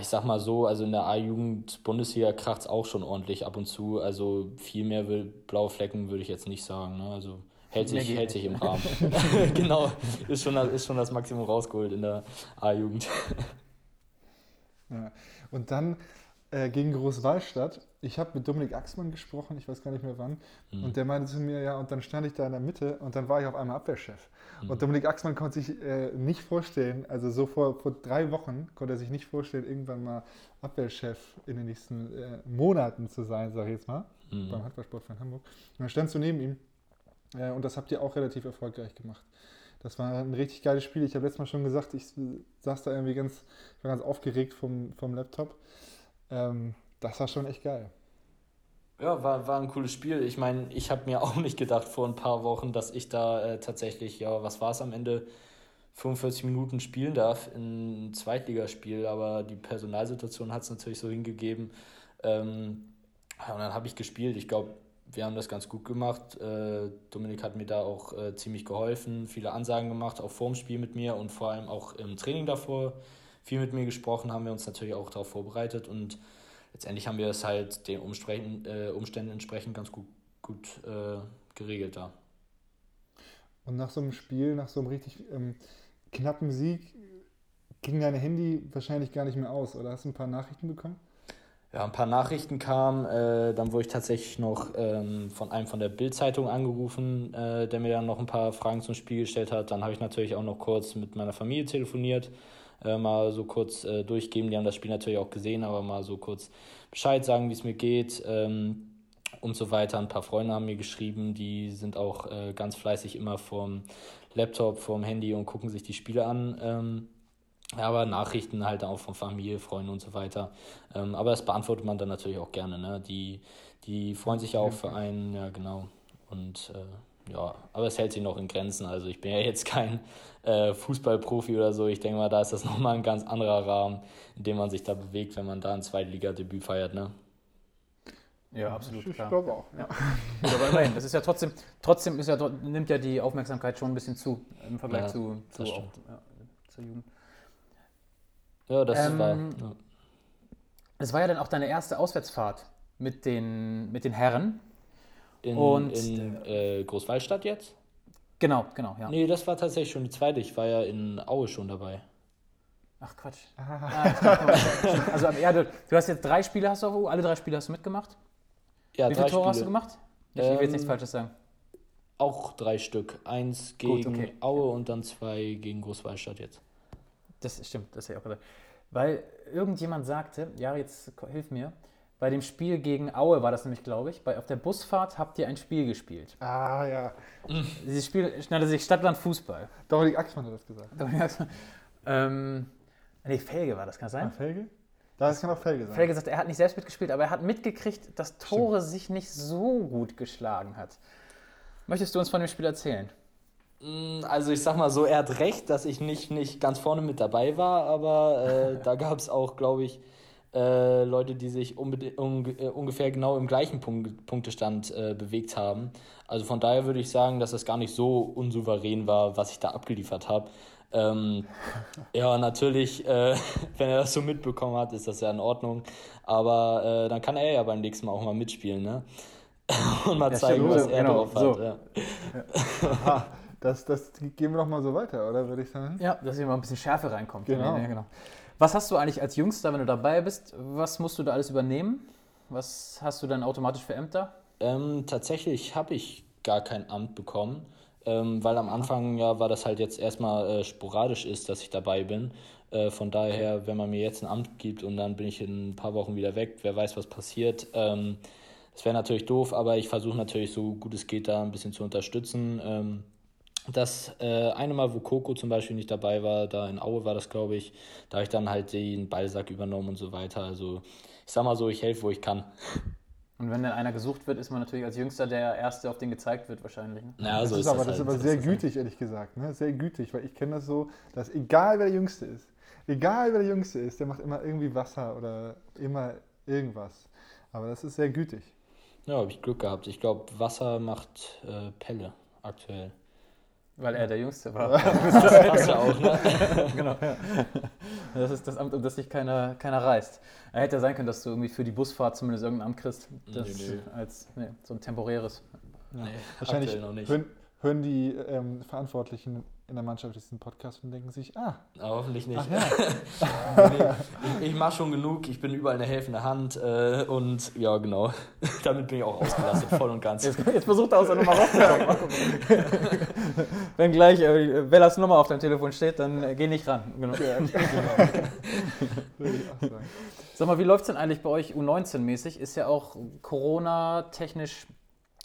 ich sag mal so, also in der A-Jugend-Bundesliga kracht es auch schon ordentlich ab und zu. Also viel mehr will, blaue Flecken würde ich jetzt nicht sagen. Ne? Also hält sich, hält sich im Rahmen. genau, ist schon, ist schon das Maximum rausgeholt in der A-Jugend. Ja. Und dann äh, gegen Großwallstadt. Ich habe mit Dominik Axmann gesprochen, ich weiß gar nicht mehr wann. Mhm. Und der meinte zu mir, ja, und dann stand ich da in der Mitte und dann war ich auf einmal Abwehrchef. Mhm. Und Dominik Axmann konnte sich äh, nicht vorstellen, also so vor, vor drei Wochen konnte er sich nicht vorstellen, irgendwann mal Abwehrchef in den nächsten äh, Monaten zu sein, sage ich jetzt mal, mhm. beim Handballsportverein Hamburg. Und dann standst du neben ihm äh, und das habt ihr auch relativ erfolgreich gemacht. Das war ein richtig geiles Spiel. Ich habe letztes Mal schon gesagt, ich saß da irgendwie ganz, war ganz aufgeregt vom, vom Laptop. Ähm, das war schon echt geil. Ja, war, war ein cooles Spiel. Ich meine, ich habe mir auch nicht gedacht vor ein paar Wochen, dass ich da äh, tatsächlich, ja, was war es am Ende, 45 Minuten spielen darf in ein Zweitligaspiel, aber die Personalsituation hat es natürlich so hingegeben. Ähm, und dann habe ich gespielt. Ich glaube, wir haben das ganz gut gemacht. Äh, Dominik hat mir da auch äh, ziemlich geholfen, viele Ansagen gemacht, auch vorm Spiel mit mir und vor allem auch im Training davor viel mit mir gesprochen, haben wir uns natürlich auch darauf vorbereitet und letztendlich haben wir es halt den Umständen, äh, Umständen entsprechend ganz gut, gut äh, geregelt da. Und nach so einem Spiel, nach so einem richtig ähm, knappen Sieg, ging dein Handy wahrscheinlich gar nicht mehr aus, oder hast du ein paar Nachrichten bekommen? Ja, ein paar Nachrichten kamen. Äh, dann wurde ich tatsächlich noch ähm, von einem von der Bild-Zeitung angerufen, äh, der mir dann noch ein paar Fragen zum Spiel gestellt hat. Dann habe ich natürlich auch noch kurz mit meiner Familie telefoniert äh, mal so kurz äh, durchgeben. Die haben das Spiel natürlich auch gesehen, aber mal so kurz Bescheid sagen, wie es mir geht ähm, und so weiter. Ein paar Freunde haben mir geschrieben, die sind auch äh, ganz fleißig immer vorm Laptop, vorm Handy und gucken sich die Spiele an. Ähm, aber Nachrichten halt auch von Familie, Freunden und so weiter. Ähm, aber das beantwortet man dann natürlich auch gerne. Ne? Die, die freuen sich ja auch für einen, ja genau. Und äh, ja, aber es hält sich noch in Grenzen. Also ich bin ja jetzt kein äh, Fußballprofi oder so. Ich denke mal, da ist das nochmal ein ganz anderer Rahmen, in dem man sich da bewegt, wenn man da ein Zweitligadebüt feiert, ne? Ja, absolut. Ich, glaube auch. Ja. aber immerhin, das ist ja trotzdem, trotzdem ist ja, nimmt ja die Aufmerksamkeit schon ein bisschen zu im Vergleich ja, zu, zu auch, ja, zur Jugend. Ja, das ähm, war. Ja. Das war ja dann auch deine erste Auswärtsfahrt mit den, mit den Herren. In, und, in äh, Großwallstadt jetzt? Genau, genau, ja. Nee, das war tatsächlich schon die zweite. Ich war ja in Aue schon dabei. Ach Quatsch. Ah, also ja, du, du, hast jetzt drei Spiele, hast du, alle drei Spiele hast du mitgemacht? Ja, Wie viele Tore Spiele. hast du gemacht? Ich ähm, will jetzt nichts Falsches sagen. Auch drei Stück. Eins gegen Gut, okay. Aue und dann zwei gegen Großwallstadt jetzt. Das stimmt, das hätte ich auch gesagt. Weil irgendjemand sagte, ja, jetzt hilf mir, bei dem Spiel gegen Aue war das nämlich, glaube ich. Bei, auf der Busfahrt habt ihr ein Spiel gespielt. Ah, ja. Dieses Spiel nannte sich Stadtland Fußball. Dominik Axmann hat das gesagt. Dominik Axmann. Ähm, nee, Felge war das, kann das sein? Ah, Felge? Das kann auch Felge sein. Felge sagt, er hat nicht selbst mitgespielt, aber er hat mitgekriegt, dass Tore Stimmt. sich nicht so gut geschlagen hat. Möchtest du uns von dem Spiel erzählen? Mm, also ich sag mal so, er hat recht, dass ich nicht, nicht ganz vorne mit dabei war, aber äh, da gab es auch, glaube ich, äh, Leute, die sich un äh, ungefähr genau im gleichen Punkt Punktestand äh, bewegt haben. Also von daher würde ich sagen, dass das gar nicht so unsouverän war, was ich da abgeliefert habe. Ähm, ja, natürlich, äh, wenn er das so mitbekommen hat, ist das ja in Ordnung. Aber äh, dann kann er ja beim nächsten Mal auch mal mitspielen, ne? Und mal ja, zeigen, was er genau, drauf hat. So. Ja. Aha, das, das gehen wir doch mal so weiter, oder würde ich sagen? Ja, dass hier mal ein bisschen Schärfe reinkommt. Genau. Ja, genau. Was hast du eigentlich als Jüngster, wenn du dabei bist? Was musst du da alles übernehmen? Was hast du dann automatisch für Ämter? Ähm, tatsächlich habe ich gar kein Amt bekommen, ähm, weil am Anfang ja war das halt jetzt erstmal äh, sporadisch ist, dass ich dabei bin. Äh, von daher, wenn man mir jetzt ein Amt gibt und dann bin ich in ein paar Wochen wieder weg, wer weiß, was passiert. Ähm, das wäre natürlich doof, aber ich versuche natürlich so gut es geht da ein bisschen zu unterstützen. Das äh, eine Mal, wo Coco zum Beispiel nicht dabei war, da in Aue war das, glaube ich, da habe ich dann halt den Ballsack übernommen und so weiter. Also ich sag mal so, ich helfe, wo ich kann. Und wenn dann einer gesucht wird, ist man natürlich als Jüngster der Erste, auf den gezeigt wird wahrscheinlich. Ne? Ja, Das so ist, ist aber, das das ist halt. aber sehr gütig, ehrlich gesagt. Ne? Sehr gütig, weil ich kenne das so, dass egal wer der Jüngste ist, egal wer der Jüngste ist, der macht immer irgendwie Wasser oder immer irgendwas. Aber das ist sehr gütig. Ja, habe ich Glück gehabt. Ich glaube, Wasser macht äh, Pelle aktuell. Weil er der Jüngste war. Das passt ja auch, ne? genau, ja. Das ist das Amt, um das sich keiner, keiner reißt. Er hätte ja sein können, dass du irgendwie für die Busfahrt zumindest irgendein Amt kriegst. Das Nee, nee. als nee, so ein temporäres. Ja. Nee, Wahrscheinlich noch nicht. hören, hören die ähm, Verantwortlichen in der Mannschaft diesen Podcast und denken sich, ah, Aber hoffentlich nicht. ach ja, Nee, ich ich mache schon genug, ich bin überall eine helfende Hand äh, und ja, genau. Damit bin ich auch ausgelastet, voll und ganz. Jetzt, jetzt versucht er aus der Nummer rauszukommen. Wenn gleich äh, Bellas Nummer auf deinem Telefon steht, dann äh, geh nicht ran. Genau. sagen. Sag mal, wie läuft es denn eigentlich bei euch U19-mäßig? Ist ja auch Corona-technisch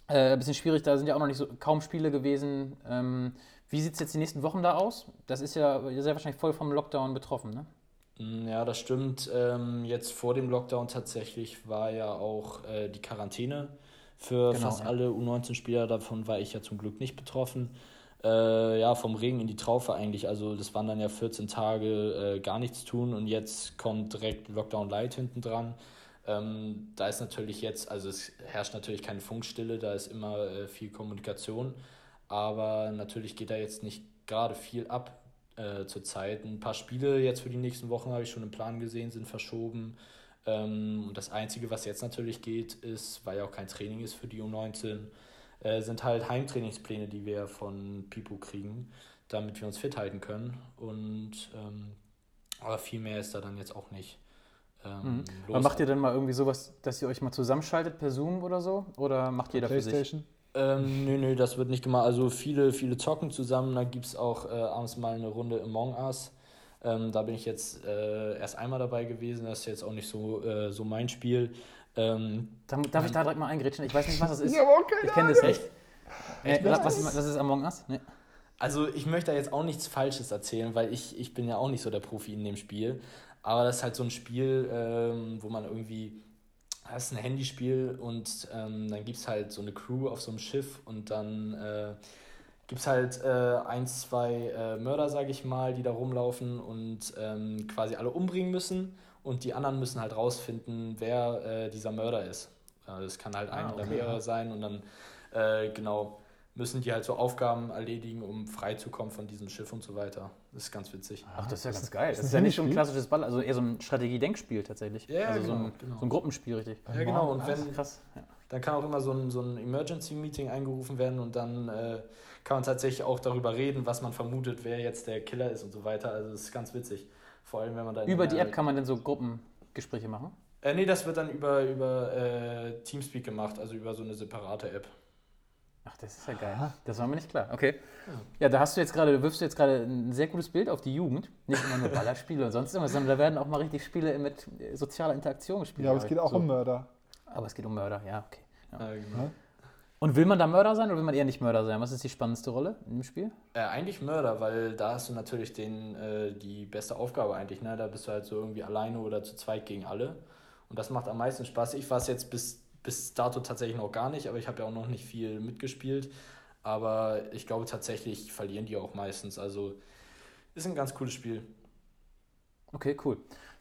äh, ein bisschen schwierig, da sind ja auch noch nicht so kaum Spiele gewesen. Ähm, wie sieht es jetzt die nächsten Wochen da aus? Das ist ja sehr wahrscheinlich voll vom Lockdown betroffen, ne? Mm, Ja, das stimmt. Ähm, jetzt vor dem Lockdown tatsächlich war ja auch äh, die Quarantäne für Genau, fast ja. alle U19-Spieler. Davon war ich ja zum Glück nicht betroffen. Äh, ja, vom Regen in die Traufe eigentlich. Also das waren dann ja 14 Tage äh, gar nichts tun und jetzt kommt direkt Lockdown Light hinten dran. Ähm, da ist natürlich jetzt, also es herrscht natürlich keine Funkstille, da ist immer viel Kommunikation, aber natürlich geht da jetzt nicht gerade viel ab äh, zurzeit. Ein paar Spiele jetzt für die nächsten Wochen habe ich schon im Plan gesehen, sind verschoben. Ähm, und das Einzige, was jetzt natürlich geht, ist, weil ja auch kein Training ist für die U19, äh, sind halt Heimtrainingspläne, die wir von Pipo kriegen, damit wir uns fit halten können. Und ähm, aber viel mehr ist da dann jetzt auch nicht. Ähm, los. macht ihr denn mal irgendwie sowas, dass ihr euch mal zusammenschaltet per Zoom oder so? Oder macht jeder für sich? Ähm, nö, nö, das wird nicht gemacht. Also viele, viele zocken zusammen. Da gibt es auch äh, abends mal eine Runde Among Us. Ähm, da bin ich jetzt äh, erst einmal dabei gewesen. Das ist jetzt auch nicht so, äh, so mein Spiel. Ähm, Darf, darf ich da direkt mal eingrätschen? Ich weiß nicht, was das ist. Ich kenne das nicht. Äh, was, was ist Among Us? Nee. also ich möchte da jetzt auch nichts Falsches erzählen, weil ich, ich bin ja auch nicht so der Profi in dem Spiel. Aber das ist halt so ein Spiel, ähm, wo man irgendwie, das ist ein Handyspiel und ähm, dann gibt es halt so eine Crew auf so einem Schiff und dann äh, gibt es halt äh, ein, zwei äh, Mörder, sage ich mal, die da rumlaufen und ähm, quasi alle umbringen müssen und die anderen müssen halt rausfinden, wer äh, dieser Mörder ist. Äh, das kann halt ein Ah, oder okay. mehrere sein und dann äh, genau müssen die halt so Aufgaben erledigen, um freizukommen von diesem Schiff und so weiter. Das ist ganz witzig. Ach, das ist ja Das ganz geil. Das ist ja nicht so ein klassisches Ball, also eher so ein Strategie-Denkspiel tatsächlich. Ja, also so, genau, ein, genau. so ein Gruppenspiel, richtig. Ja, genau. Und wenn, krass. Ja. dann kann auch immer so ein, so ein Emergency-Meeting eingerufen werden und dann äh, kann man tatsächlich auch darüber reden, was man vermutet, wer jetzt der Killer ist und so weiter. Also das ist ganz witzig. Vor allem, wenn man da Über die App kann man dann so Gruppengespräche machen? Äh, nee, das wird dann über, über äh, Teamspeak gemacht, also über so eine separate App. Ach, das ist ja geil. Das war mir nicht klar. Okay. Ja, da hast du jetzt gerade, du wirfst jetzt gerade ein sehr gutes Bild auf die Jugend. Nicht immer nur Ballerspiele und sonst irgendwas, sondern da werden auch mal richtig Spiele mit äh, sozialer Interaktion gespielt. Ja, aber es geht auch so. um Mörder. Aber es geht um Mörder, ja, okay. Ja. Äh, genau. Und will man da Mörder sein oder will man eher nicht Mörder sein? Was ist die spannendste Rolle im Spiel? Äh, eigentlich Mörder, weil da hast du natürlich den, äh, die beste Aufgabe eigentlich. Ne? Da bist du halt so irgendwie alleine oder zu zweit gegen alle. Und das macht am meisten Spaß. Ich war es jetzt bis, bis dato tatsächlich noch gar nicht, aber ich habe ja auch noch nicht viel mitgespielt. Aber ich glaube tatsächlich verlieren die auch meistens. Also ist ein ganz cooles Spiel. Okay, cool.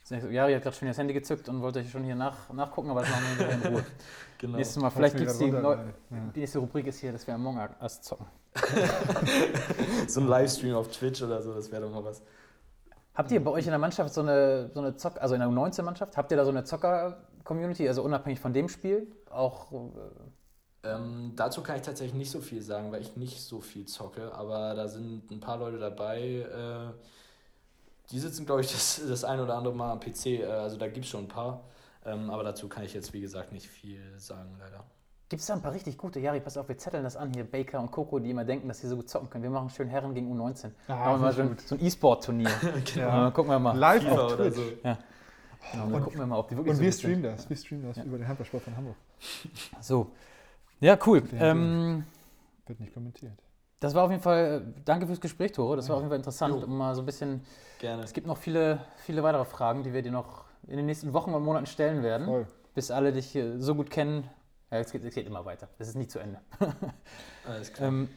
Jari hat gerade schon das Handy gezückt und wollte schon hier nach, nachgucken, aber das machen wir in Ruhe. Genau. Nächstes Mal, vielleicht gibt es die, neu. Ja. die nächste Rubrik ist hier, dass wir Among Us zocken. So ein Livestream auf Twitch oder so, das wäre doch mal was. Habt ihr bei euch in der Mannschaft so eine, so eine Zock, also in der U19-Mannschaft, habt ihr da so eine Zocker-Community, also unabhängig von dem Spiel? Auch, äh, Ähm, dazu kann ich tatsächlich nicht so viel sagen, weil ich nicht so viel zocke, aber da sind ein paar Leute dabei, äh, die sitzen, glaube ich, das, das ein oder andere Mal am PC, äh, also da gibt es schon ein paar, ähm, aber dazu kann ich jetzt, wie gesagt, nicht viel sagen, leider. gibt es da ein paar richtig gute? Jari, pass auf, wir zetteln das an hier, Baker und Coco, die immer denken, dass sie so gut zocken können. Wir machen schön Herren gegen U19. Ah, machen wir mal so, ein- so ein E-Sport-Turnier. Ja. Äh, gucken wir mal. Live auf oder Twitch. so. Genau, dann Und- gucken wir mal, ob die wirklich Und so wir gut sind. streamen das. Wir streamen das über den Handballsport von Hamburg. So. Ja, cool. Ja, Ähm, Wird nicht kommentiert. das war auf jeden Fall, äh, danke fürs Gespräch, Tore. Das war auf jeden Fall interessant, Jo. um mal so ein bisschen Gerne. Es gibt noch viele, viele weitere Fragen, die wir dir noch in den nächsten Wochen und Monaten stellen werden, Voll. bis alle dich so gut kennen, Ja, es geht, es geht immer weiter. Es ist nie zu Ende. Alles klar. ähm,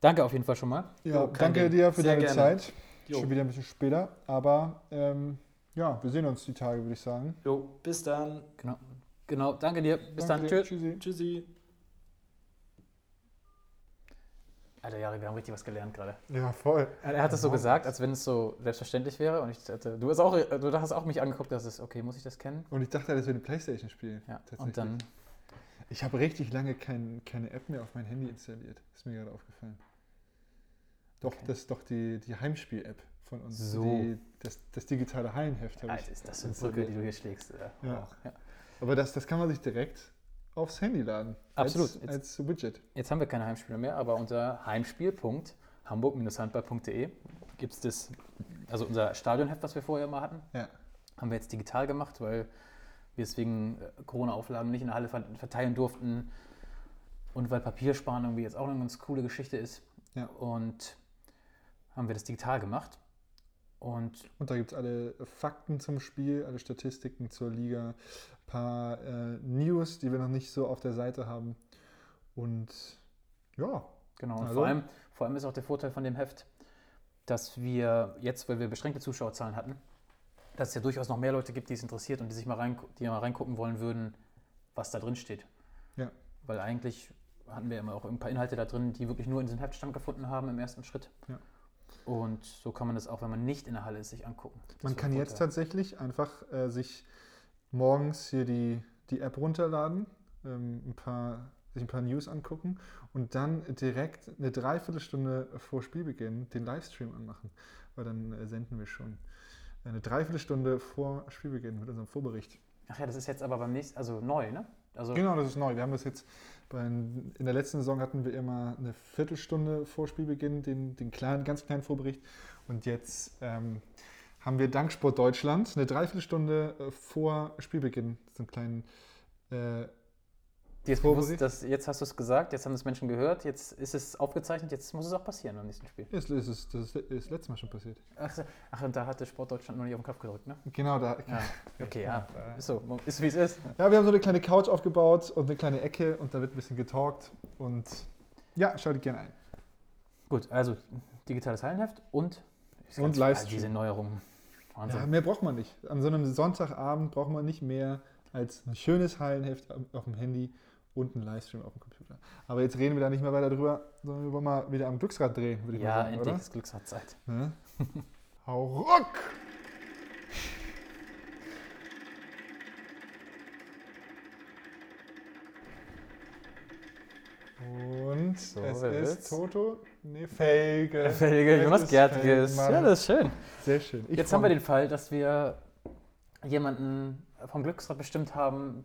danke auf jeden Fall schon mal. Ja, Jo, danke Ding. dir für Sehr deine gerne. Zeit. Jo. Schon wieder ein bisschen später, aber ähm, ja, wir sehen uns die Tage, würde ich sagen. Jo, bis dann. Genau. Genau, danke dir. Bis Danke dann. dir. Tschüss. Tschüssi. Tschüssi. Alter, Jari, wir haben richtig was gelernt gerade. Ja, voll. Er hat es so gesagt, als wenn es so selbstverständlich wäre. Und ich dachte, du hast auch, du hast auch mich angeguckt, dass es, okay, muss ich das kennen? Und ich dachte, das wäre ein Playstation-Spiel. Ja. tatsächlich. Und dann, Ich habe richtig lange kein, keine App mehr auf mein Handy installiert. Ist mir gerade aufgefallen. Doch, Okay. das ist doch die, die Heimspiel-App von uns. So. Die, das, das digitale Hallenheft habe Alter, ich. ist das eine. Brücke, die du hier schlägst. Äh, Ja. auch, ja. Aber das, das kann man sich direkt aufs Handy laden. Absolut. Als, Jetzt- als Widget. Jetzt haben wir keine Heimspiele mehr, aber unter heimspiel.hamburg-handball.de gibt es das, also unser Stadionheft, was wir vorher mal hatten, Ja. haben wir jetzt digital gemacht, weil wir es wegen äh, Corona-Auflagen nicht in der Halle ver- verteilen durften und weil Papiersparen irgendwie jetzt auch eine ganz coole Geschichte ist. Ja. Und haben wir das digital gemacht. Und Und da gibt es alle Fakten zum Spiel, alle Statistiken zur Liga, ein paar äh, News, die wir noch nicht so auf der Seite haben. Und ja, Genau, und Also? vor, allem, vor allem ist auch der Vorteil von dem Heft, dass wir jetzt, weil wir beschränkte Zuschauerzahlen hatten, dass es ja durchaus noch mehr Leute gibt, die es interessiert und die sich mal, rein, die mal reingucken wollen würden, was da drin steht. Ja. Weil eigentlich hatten wir immer auch ein paar Inhalte da drin, die wirklich nur in diesem Heft stattgefunden haben im ersten Schritt. Ja. Und so kann man das auch, wenn man nicht in der Halle ist, sich angucken. Das man kann jetzt tatsächlich einfach äh, sich morgens hier die, die App runterladen, ähm, ein paar, sich ein paar News angucken und dann direkt eine Dreiviertelstunde vor Spielbeginn den Livestream anmachen. Weil dann äh, senden wir schon eine Dreiviertelstunde vor Spielbeginn mit unserem Vorbericht. Ach ja, das ist jetzt aber beim nächsten, also neu, ne? Also Genau, das ist neu. Wir haben das jetzt, bei, in der letzten Saison hatten wir immer eine Viertelstunde vor Spielbeginn den, den kleinen, ganz kleinen Vorbericht. Und jetzt ähm, haben wir dank Sport Deutschland eine Dreiviertelstunde äh, vor Spielbeginn so einen kleinen. Äh, Ist Vorbericht? bewusst, dass jetzt hast du es gesagt, jetzt haben es Menschen gehört, jetzt ist es aufgezeichnet, jetzt muss es auch passieren beim nächsten Spiel. ist, ist, das ist, ist letztes Mal schon passiert. Ach, ach und da hatte Sportdeutschland noch nicht auf den Kopf gedrückt, ne? Genau da. Ja. Okay, ja. Ist so, ist wie es ist. Ja, wir haben so eine kleine Couch aufgebaut und eine kleine Ecke und da wird ein bisschen getalkt. Und ja, schaltet gerne ein. Gut, also digitales Hallenheft und, Und Livestream. diese Neuerungen. Wahnsinn. Ja, mehr braucht man nicht. An so einem Sonntagabend braucht man nicht mehr als ein schönes Hallenheft auf dem Handy und einen Livestream auf dem Computer. Aber jetzt reden wir da nicht mehr weiter drüber, sondern wir wollen mal wieder am Glücksrad drehen, würde ich Ja, mal sagen, endlich oder? ist Glücksradzeit. Ne? Hau ruck! Und So, es ist wird's? Toto, nee, Felge. Fähige Es Jonas. Feldmann. Ja, das ist schön. Sehr schön. Ich Jetzt haben wir den Fall, dass wir jemanden vom Glücksrad bestimmt haben.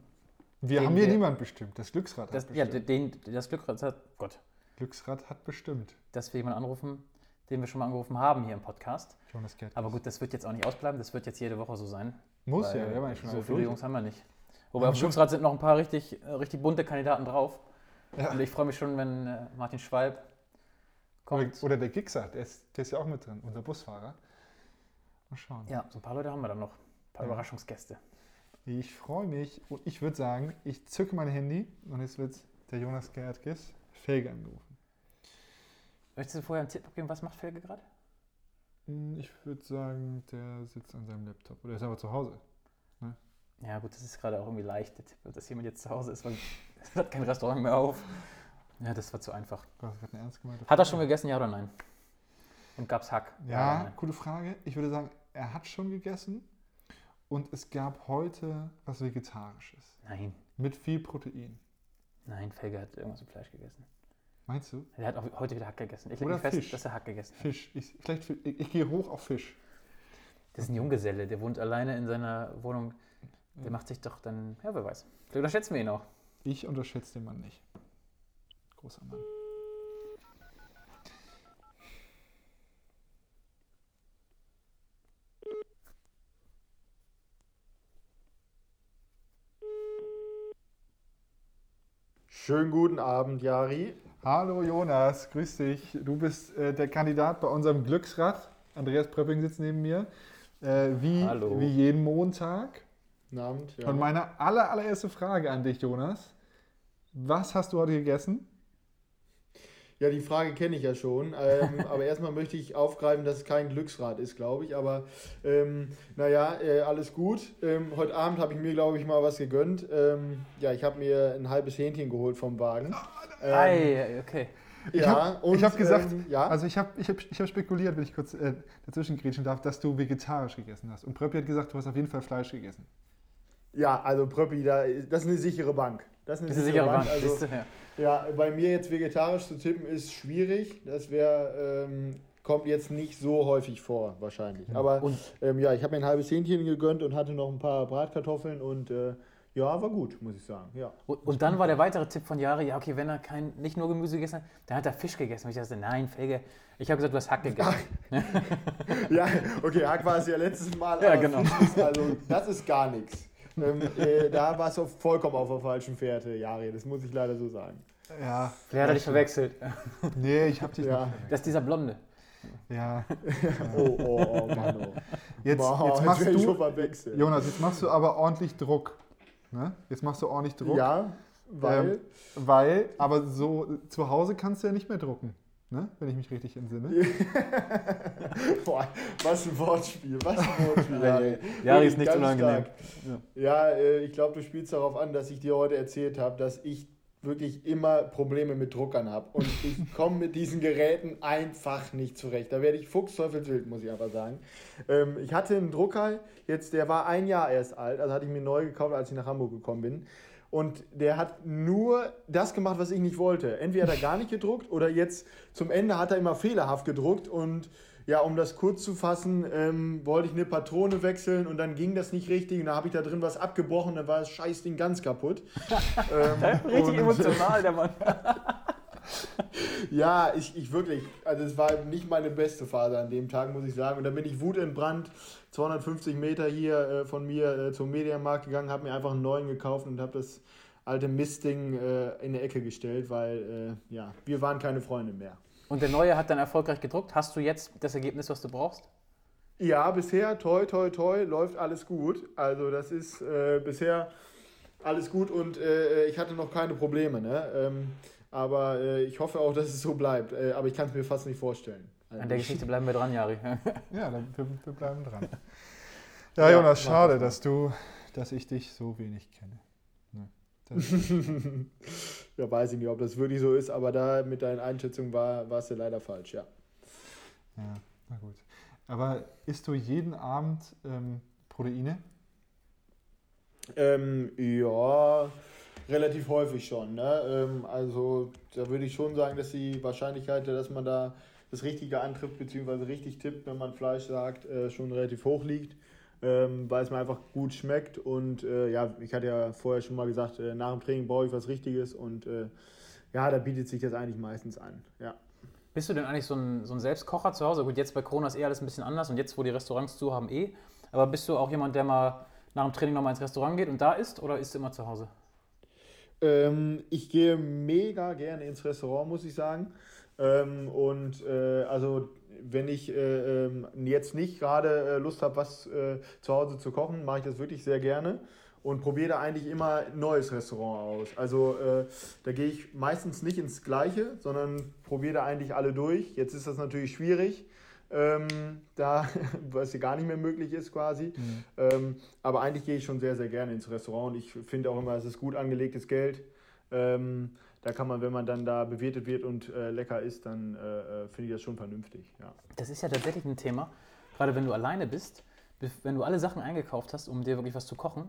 Wir haben hier wir- niemand bestimmt. Das Glücksrad Das, hat ja, bestimmt. den, das Glücksrad hat, Gott, Glücksrad hat bestimmt. dass wir jemanden anrufen, den wir schon mal angerufen haben hier im Podcast. Jonas Gertges. Aber gut, das wird jetzt auch nicht ausbleiben, das wird jetzt jede Woche so sein. Muss ja, wir haben ja schon So viele. Jungs haben wir nicht. Wobei auf dem Glücksrad sind noch ein paar richtig, äh, richtig bunte Kandidaten drauf. Ja. Und ich freue mich schon, wenn äh, Martin Schwalb kommt. oder der Gixer, der ist, der ist ja auch mit drin, unser Busfahrer. Mal schauen. Ja, so ein paar Leute haben wir dann noch. Ein paar Ja. Überraschungsgäste. Ich freue mich und ich würde sagen, ich zücke mein Handy und jetzt wird der Jonas Gertges Felge angerufen. Möchtest du vorher einen Tipp abgeben, was macht Felge gerade? Hm, Ich würde sagen, der sitzt an seinem Laptop oder ist aber zu Hause. Ja, gut, das ist gerade auch irgendwie leicht, der Tipp, dass jemand jetzt zu Hause ist, weil es hat kein Restaurant mehr auf. Ja, das war zu einfach. Hat er schon gegessen, ja oder nein? Und gab's Hack? Ja, nein? gute Frage. Ich würde sagen, er hat schon gegessen und es gab heute was Vegetarisches Nein, mit viel Protein. nein, Felge hat irgendwas mit Fleisch gegessen. Meinst du? Er hat auch heute wieder Hack gegessen. Ich lege fest, Fisch. dass er Hack gegessen hat. Fisch. Ich, vielleicht, ich, ich gehe hoch auf Fisch. Das ist ein Junggeselle, der wohnt alleine in seiner Wohnung. Der Ja. macht sich doch dann, ja, wer weiß. Vielleicht unterschätzen wir ihn auch. Ich unterschätze den Mann nicht. Großer Mann. Schönen guten Abend, Jari. Hallo Jonas, grüß dich. Du bist äh, der Kandidat bei unserem Glücksrad. Andreas Pröpping sitzt neben mir. Äh, wie, Hallo. wie jeden Montag. Guten Abend. Ja. Und meine aller, allererste Frage an dich, Jonas. Was hast du heute gegessen? Ja, die Frage kenne ich ja schon. Ähm, aber erstmal möchte ich aufgreifen, dass es kein Glücksrad ist, glaube ich. Aber ähm, naja, äh, alles gut. Ähm, heute Abend habe ich mir, glaube ich, mal was gegönnt. Ähm, ja, ich habe mir ein halbes Hähnchen geholt vom Wagen. Ähm, Ei, okay. Ich ja, habe und, hab gesagt, ähm, ja, also ich habe ich hab, ich hab spekuliert, wenn ich kurz äh, dazwischen grätschen darf, dass du vegetarisch gegessen hast. Und Pröppi hat gesagt, du hast auf jeden Fall Fleisch gegessen. ja, also Pröppi, da, das ist eine sichere Bank. Das ist eine Das ist sichere Bank. Also, ja. Bei mir jetzt vegetarisch zu tippen ist schwierig. Das wäre ähm, kommt jetzt nicht so häufig vor, wahrscheinlich. Aber Und- ähm, ja, ich habe mir ein halbes Hähnchen gegönnt und hatte noch ein paar Bratkartoffeln und äh, ja, war gut, muss ich sagen. Ja. Und, und dann war der weitere Tipp von Jari, ja, okay, wenn er kein, nicht nur Gemüse gegessen hat, dann hat er Fisch gegessen. Und ich dachte, nein, Felge. Ich habe gesagt, du hast Hack gegessen. ja, okay, Hack war es ja letztes Mal. Ja, aber genau. Ist, also, das ist gar nichts. Ähm, äh, da warst du vollkommen auf der falschen Fährte, Jari. Das muss ich leider so sagen. Ja. Wer hat er dich verwechselt? Nee, ich habe dich Ja. nicht Das ist dieser Blonde. Ja. Oh, oh, oh, Mann, oh. Jetzt, Boah, jetzt machst schon du, verwechselt. Jonas, jetzt machst du aber ordentlich Druck. Ne? Jetzt machst du ordentlich Druck. Ja, weil. Ähm, weil, aber so zu Hause kannst du ja nicht mehr drucken. Ne? Wenn ich mich richtig entsinne. Boah, was ein Wortspiel, was ein Wortspiel. Jari. Jari ist nicht unangenehm. stark. Ja, äh, ich glaube, du spielst darauf an, dass ich dir heute erzählt habe, dass ich wirklich immer Probleme mit Druckern habe. Und ich komme mit diesen Geräten einfach nicht zurecht. Da werde ich fuchsteufelswild, muss ich einfach sagen. Ähm, ich hatte einen Drucker, jetzt, der war ein Jahr erst alt, also hatte ich mir neu gekauft, als ich nach Hamburg gekommen bin. Und der hat nur das gemacht, was ich nicht wollte. Entweder hat er gar nicht gedruckt oder jetzt zum Ende hat er immer fehlerhaft gedruckt. Und ja, um das kurz zu fassen, ähm, wollte ich eine Patrone wechseln und dann ging das nicht richtig. Und da habe ich da drin was abgebrochen, dann war das Scheißding ganz kaputt. ähm, Richtig emotional, der Mann. ja, ich, ich wirklich, also es war nicht meine beste Phase an dem Tag, muss ich sagen. Und dann bin ich wutentbrannt 250 Meter hier äh, von mir äh, zum Mediamarkt gegangen, habe mir einfach einen neuen gekauft und habe das alte Mistding äh, in die Ecke gestellt, weil äh, ja, wir waren keine Freunde mehr. Und der Neue hat dann erfolgreich gedruckt. Hast du jetzt das Ergebnis, was du brauchst? Ja, bisher, toi, toi, toi, läuft alles gut. Also das ist äh, bisher alles gut und äh, ich hatte noch keine Probleme. Ne? Ähm, aber äh, ich hoffe auch, dass es so bleibt. Äh, aber ich kann es mir fast nicht vorstellen. Also, An der Geschichte bleiben wir dran, Jari. Ja, dann, wir, wir bleiben dran. Ja, Jonas, mach schade, das dass du, dass ich dich so wenig kenne. Ne. Ja, weiß ich nicht, ob das wirklich so ist, aber da mit deinen Einschätzungen war, warst du leider falsch, ja. ja, na gut. Aber isst du jeden Abend ähm, Proteine? Ähm, ja, relativ häufig schon. Ne? Ähm, also da würde ich schon sagen, dass die Wahrscheinlichkeit, dass man da das Richtige antrifft, beziehungsweise richtig tippt, wenn man Fleisch sagt, äh, schon relativ hoch liegt. Ähm, weil es mir einfach gut schmeckt und äh, ja, ich hatte ja vorher schon mal gesagt, äh, nach dem Training brauche ich was Richtiges und äh, ja, da bietet sich das eigentlich meistens an. Ja. Bist du denn eigentlich so ein, so ein Selbstkocher zu Hause? Gut, jetzt bei Corona ist eh alles ein bisschen anders und jetzt, wo die Restaurants zu haben, eh. Aber bist du auch jemand, der mal nach dem Training nochmal ins Restaurant geht und da isst oder isst du immer zu Hause? Ähm, ich gehe mega gerne ins Restaurant, muss ich sagen. Ähm, und äh, also wenn ich äh, ähm, jetzt nicht gerade äh, Lust habe, was äh, zu Hause zu kochen, mache ich das wirklich sehr gerne und probiere da eigentlich immer ein neues Restaurant aus. Also äh, da gehe ich meistens nicht ins gleiche, sondern probiere da eigentlich alle durch. Jetzt ist das natürlich schwierig. Ähm, da, was hier gar nicht mehr möglich ist quasi. Ähm, aber eigentlich gehe ich schon sehr, sehr gerne ins Restaurant ich finde auch immer, es ist gut angelegtes Geld. Ähm, da kann man, wenn man dann da bewirtet wird und äh, lecker isst, dann äh, äh, finde ich das schon vernünftig. Ja. Das ist ja tatsächlich ein Thema, gerade wenn du alleine bist, wenn du alle Sachen eingekauft hast, um dir wirklich was zu kochen,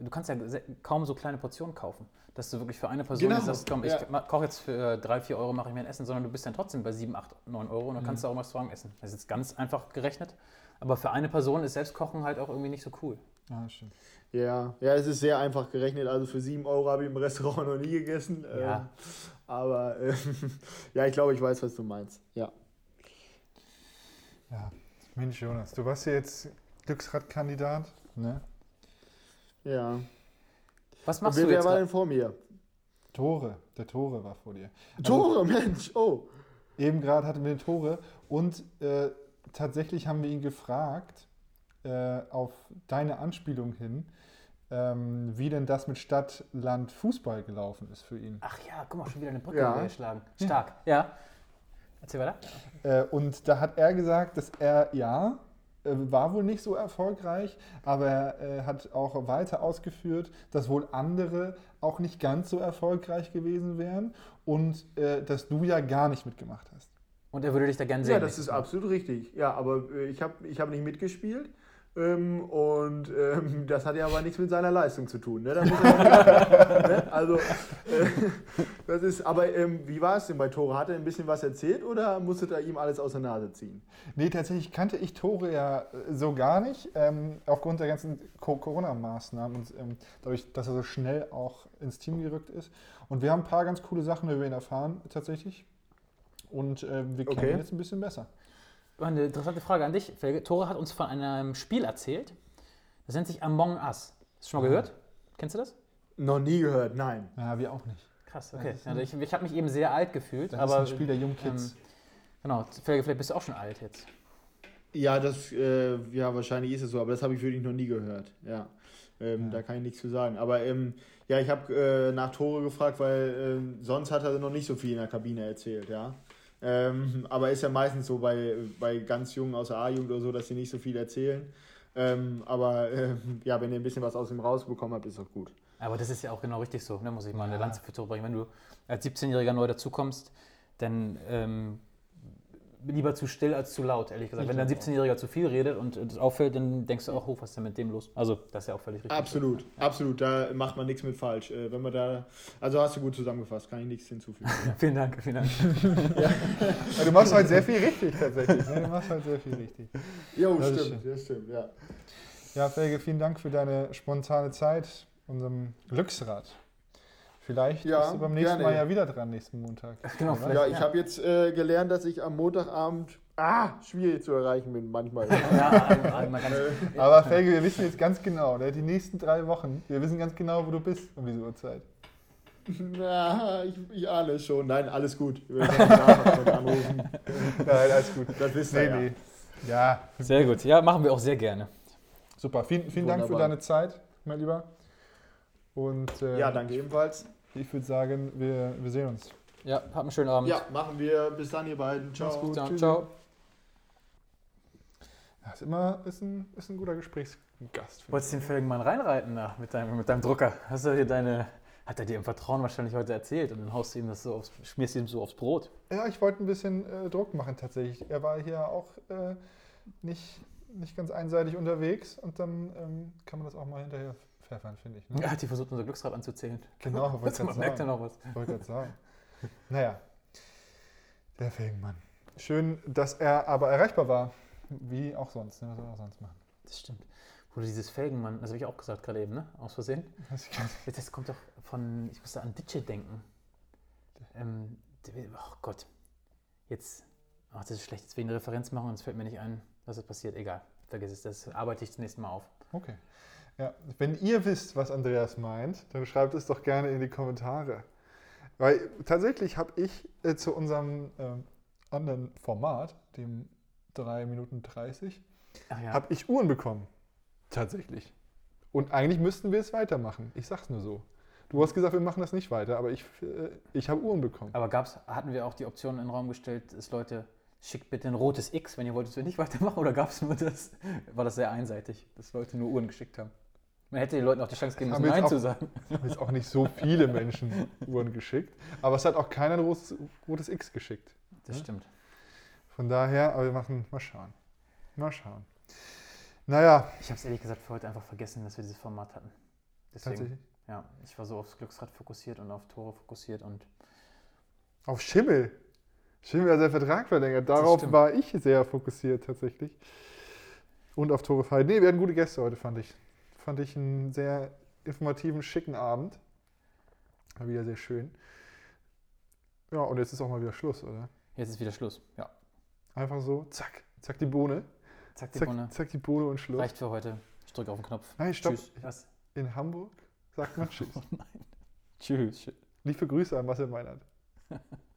du kannst ja kaum so kleine Portionen kaufen, dass du wirklich für eine Person Genau, sagst, komm, ich ja. koche jetzt für 3, 4 Euro, mache ich mir ein Essen, sondern du bist dann trotzdem bei 7, 8, 9 Euro und dann kannst du auch im Restaurant essen. Das ist jetzt ganz einfach gerechnet, aber für eine Person ist Selbstkochen halt auch irgendwie nicht so cool. Ja, stimmt. Ja, ja, es ist sehr einfach gerechnet. Also für 7 Euro habe ich im Restaurant noch nie gegessen. Ja. Ähm, aber äh, ja, ich glaube, ich weiß, was du meinst. Ja. Ja, Mensch, Jonas, du warst ja jetzt Glücksradkandidat. Ne? Ja. Was machst wer, du wer jetzt? war grad? denn vor mir? Tore, der Tore war vor dir. Also, Tore, Mensch, oh. Eben gerade hatten wir den Tore und äh, tatsächlich haben wir ihn gefragt, äh, auf deine Anspielung hin, ähm, wie denn das mit Stadt, Land, Fußball gelaufen ist für ihn. Ach ja, guck mal, schon wieder eine Brücke Ja. geschlagen. Stark. Ja. Erzähl weiter. Äh, und da hat er gesagt, dass er, ja, war wohl nicht so erfolgreich, aber er äh, hat auch weiter ausgeführt, dass wohl andere auch nicht ganz so erfolgreich gewesen wären und äh, dass du ja gar nicht mitgemacht hast. Und er würde dich da gern sehen. Ja, das ist absolut richtig. Ja, aber äh, ich habe ich hab nicht mitgespielt. Ähm, und ähm, das hat ja aber nichts mit seiner Leistung zu tun. Ne? Er ne? Also, äh, das ist, aber ähm, wie war es denn bei Tore? Hat er ein bisschen was erzählt oder musstet ihr ihm alles aus der Nase ziehen? Nee, tatsächlich kannte ich Tore ja äh, so gar nicht, ähm, aufgrund der ganzen Co Corona-Maßnahmen und ähm, dadurch, dass er so schnell auch ins Team gerückt ist. Und wir haben ein paar ganz coole Sachen über ihn erfahren, tatsächlich. Und ähm, wir kennen Okay. ihn jetzt ein bisschen besser. Eine interessante Frage an dich. Felge. Tore hat uns von einem Spiel erzählt. Das nennt sich Among Us. Hast du schon mal gehört? Kennst du das? Noch nie gehört, nein. Ja, wir auch nicht. Krass, okay. Also ich ich habe mich eben sehr alt gefühlt. Das aber, ist ein Spiel der jungen Kids. Ähm, genau, Felge, vielleicht bist du auch schon alt jetzt. Ja, das, äh, ja, wahrscheinlich ist es so, aber das habe ich wirklich noch nie gehört. Ja. Ähm, Ja. Da kann ich nichts zu sagen. Aber ähm, ja, ich habe äh, nach Tore gefragt, weil ähm, sonst hat er noch nicht so viel in der Kabine erzählt, ja. Ähm, aber ist ja meistens so bei, bei ganz Jungen aus der A-Jugend oder so, dass sie nicht so viel erzählen. Ähm, aber ähm, ja, wenn ihr ein bisschen was aus ihm rausbekommen habt, ist doch gut. Aber das ist ja auch genau richtig so, ne? muss ich mal eine Lanze für Tore bringen. Wenn du als 17-Jähriger neu dazukommst, dann ähm, lieber zu still als zu laut, ehrlich gesagt. Wenn dann ein 17-Jähriger zu viel redet und das auffällt, dann denkst du auch, oh, was ist denn mit dem los? Also, das ist ja auch völlig richtig. Absolut, absolut. Da macht man nichts mit falsch. Äh, wenn man da, also hast du gut zusammengefasst, kann ich nichts hinzufügen. Vielen Dank, vielen Dank. Ja, du machst halt sehr viel richtig tatsächlich. Ne? Du machst halt sehr viel richtig. jo, Das stimmt, das stimmt, ja. Ja, Felge, vielen Dank für deine spontane Zeit, unserem Glücksrad. Vielleicht Ja, bist du beim nächsten gerne. Mal ja wieder dran, nächsten Montag. Genau, vielleicht- Ja, ich habe jetzt äh, gelernt, dass ich am Montagabend ah, schwierig zu erreichen bin manchmal. Ja, einmal ganz, Aber Felge, wir wissen jetzt ganz genau, ne, die nächsten drei Wochen, wir wissen ganz genau, wo du bist um diese Uhrzeit. Na, ich, ich ahne es schon. Nein, alles gut. Wir. Nein, alles gut. Das wisst Nee, ja. nee. Ja, sehr gut. Ja, machen wir auch sehr gerne. super. Vielen, vielen Dank für deine Zeit, mein Lieber. Und äh, Ja, danke ebenfalls. Ich würde sagen, wir, wir sehen uns. Ja, habt einen schönen Abend. Ja, machen wir. Bis dann, ihr beiden. Ciao. Mach's gut. Ciao. Ciao. Ja, ist immer ist ein, ist ein guter Gesprächsgast. Wolltest du den Felgenmann reinreiten da mit deinem, mit deinem Drucker? Hast du hier deine. Hat er dir im Vertrauen wahrscheinlich heute erzählt und dann haust du ihm das so aufs, schmierst ihm so aufs Brot. ich. Ja, ich wollte ein bisschen äh, Druck machen tatsächlich. Er war hier auch äh, nicht, nicht ganz einseitig unterwegs und dann ähm, kann man das auch mal hinterher pfeffern, finde ich. Ne? Hat die versucht, unser Glücksrad anzuzählen. Genau, wollte ich man merkt ja sagen. noch was. Wollte gerade sagen. Naja, der Felgenmann. Schön, dass er aber erreichbar war. Wie auch sonst. Ne? Was soll er auch sonst machen? Das stimmt. Du dieses Felgenmann, das habe ich auch gesagt gerade eben, ne? Aus Versehen. Das Das kommt doch von, ich musste an Ditsche denken. Ähm, oh Gott. Jetzt, ach, das ist schlecht, jetzt will ich eine Referenz machen und es fällt mir nicht ein, was ist passiert. Egal, vergiss es, das arbeite ich das nächste Mal auf. Okay. Ja, wenn ihr wisst, was Andreas meint, dann schreibt es doch gerne in die Kommentare. Weil tatsächlich habe ich äh, zu unserem ähm, anderen Format, dem 3 Minuten 30, Ach ja, habe ich Uhren bekommen. Tatsächlich. Und eigentlich müssten wir es weitermachen. Ich sag's nur so. Du hast gesagt, wir machen das nicht weiter, aber ich, äh, ich habe Uhren bekommen. aber gab's, hatten wir auch die Option in den Raum gestellt, dass Leute, schickt bitte ein rotes X, wenn ihr wolltet, wir nicht weitermachen, oder gab es nur das, war das sehr einseitig, dass Leute nur Uhren geschickt haben? Man hätte den Leuten auch die Chance geben müssen, Nein jetzt zu auch- sagen. Es haben jetzt auch nicht so viele Menschen Uhren geschickt. Aber es hat auch keiner ein rotes, rotes X geschickt. Das Ja. stimmt. Von daher, aber wir machen, mal schauen. Mal schauen. Naja, Ich habe es ehrlich gesagt für heute einfach vergessen, dass wir dieses Format hatten. Deswegen, tatsächlich. ja, ich war so aufs Glücksrad fokussiert und auf Tore fokussiert und Auf Schimmel. Schimmel hat seinen Vertrag verlängert. Darauf war ich sehr fokussiert tatsächlich. Und auf Tore frei. Nee, wir hatten gute Gäste heute, fand ich. Fand ich einen sehr informativen, schicken Abend. War wieder sehr schön. Ja, und jetzt ist auch mal wieder Schluss, oder? jetzt ist wieder Schluss. Ja, Einfach so, zack, zack die Bohne. zack die Zack, Bohne. zack die Bohne und Schluss. Reicht für heute. Ich drücke auf den Knopf. Nein, stopp. Tschüss. Was? In Hamburg sagt man Tschüss. Tschüss. Liebe Grüße an Marcel Meinert.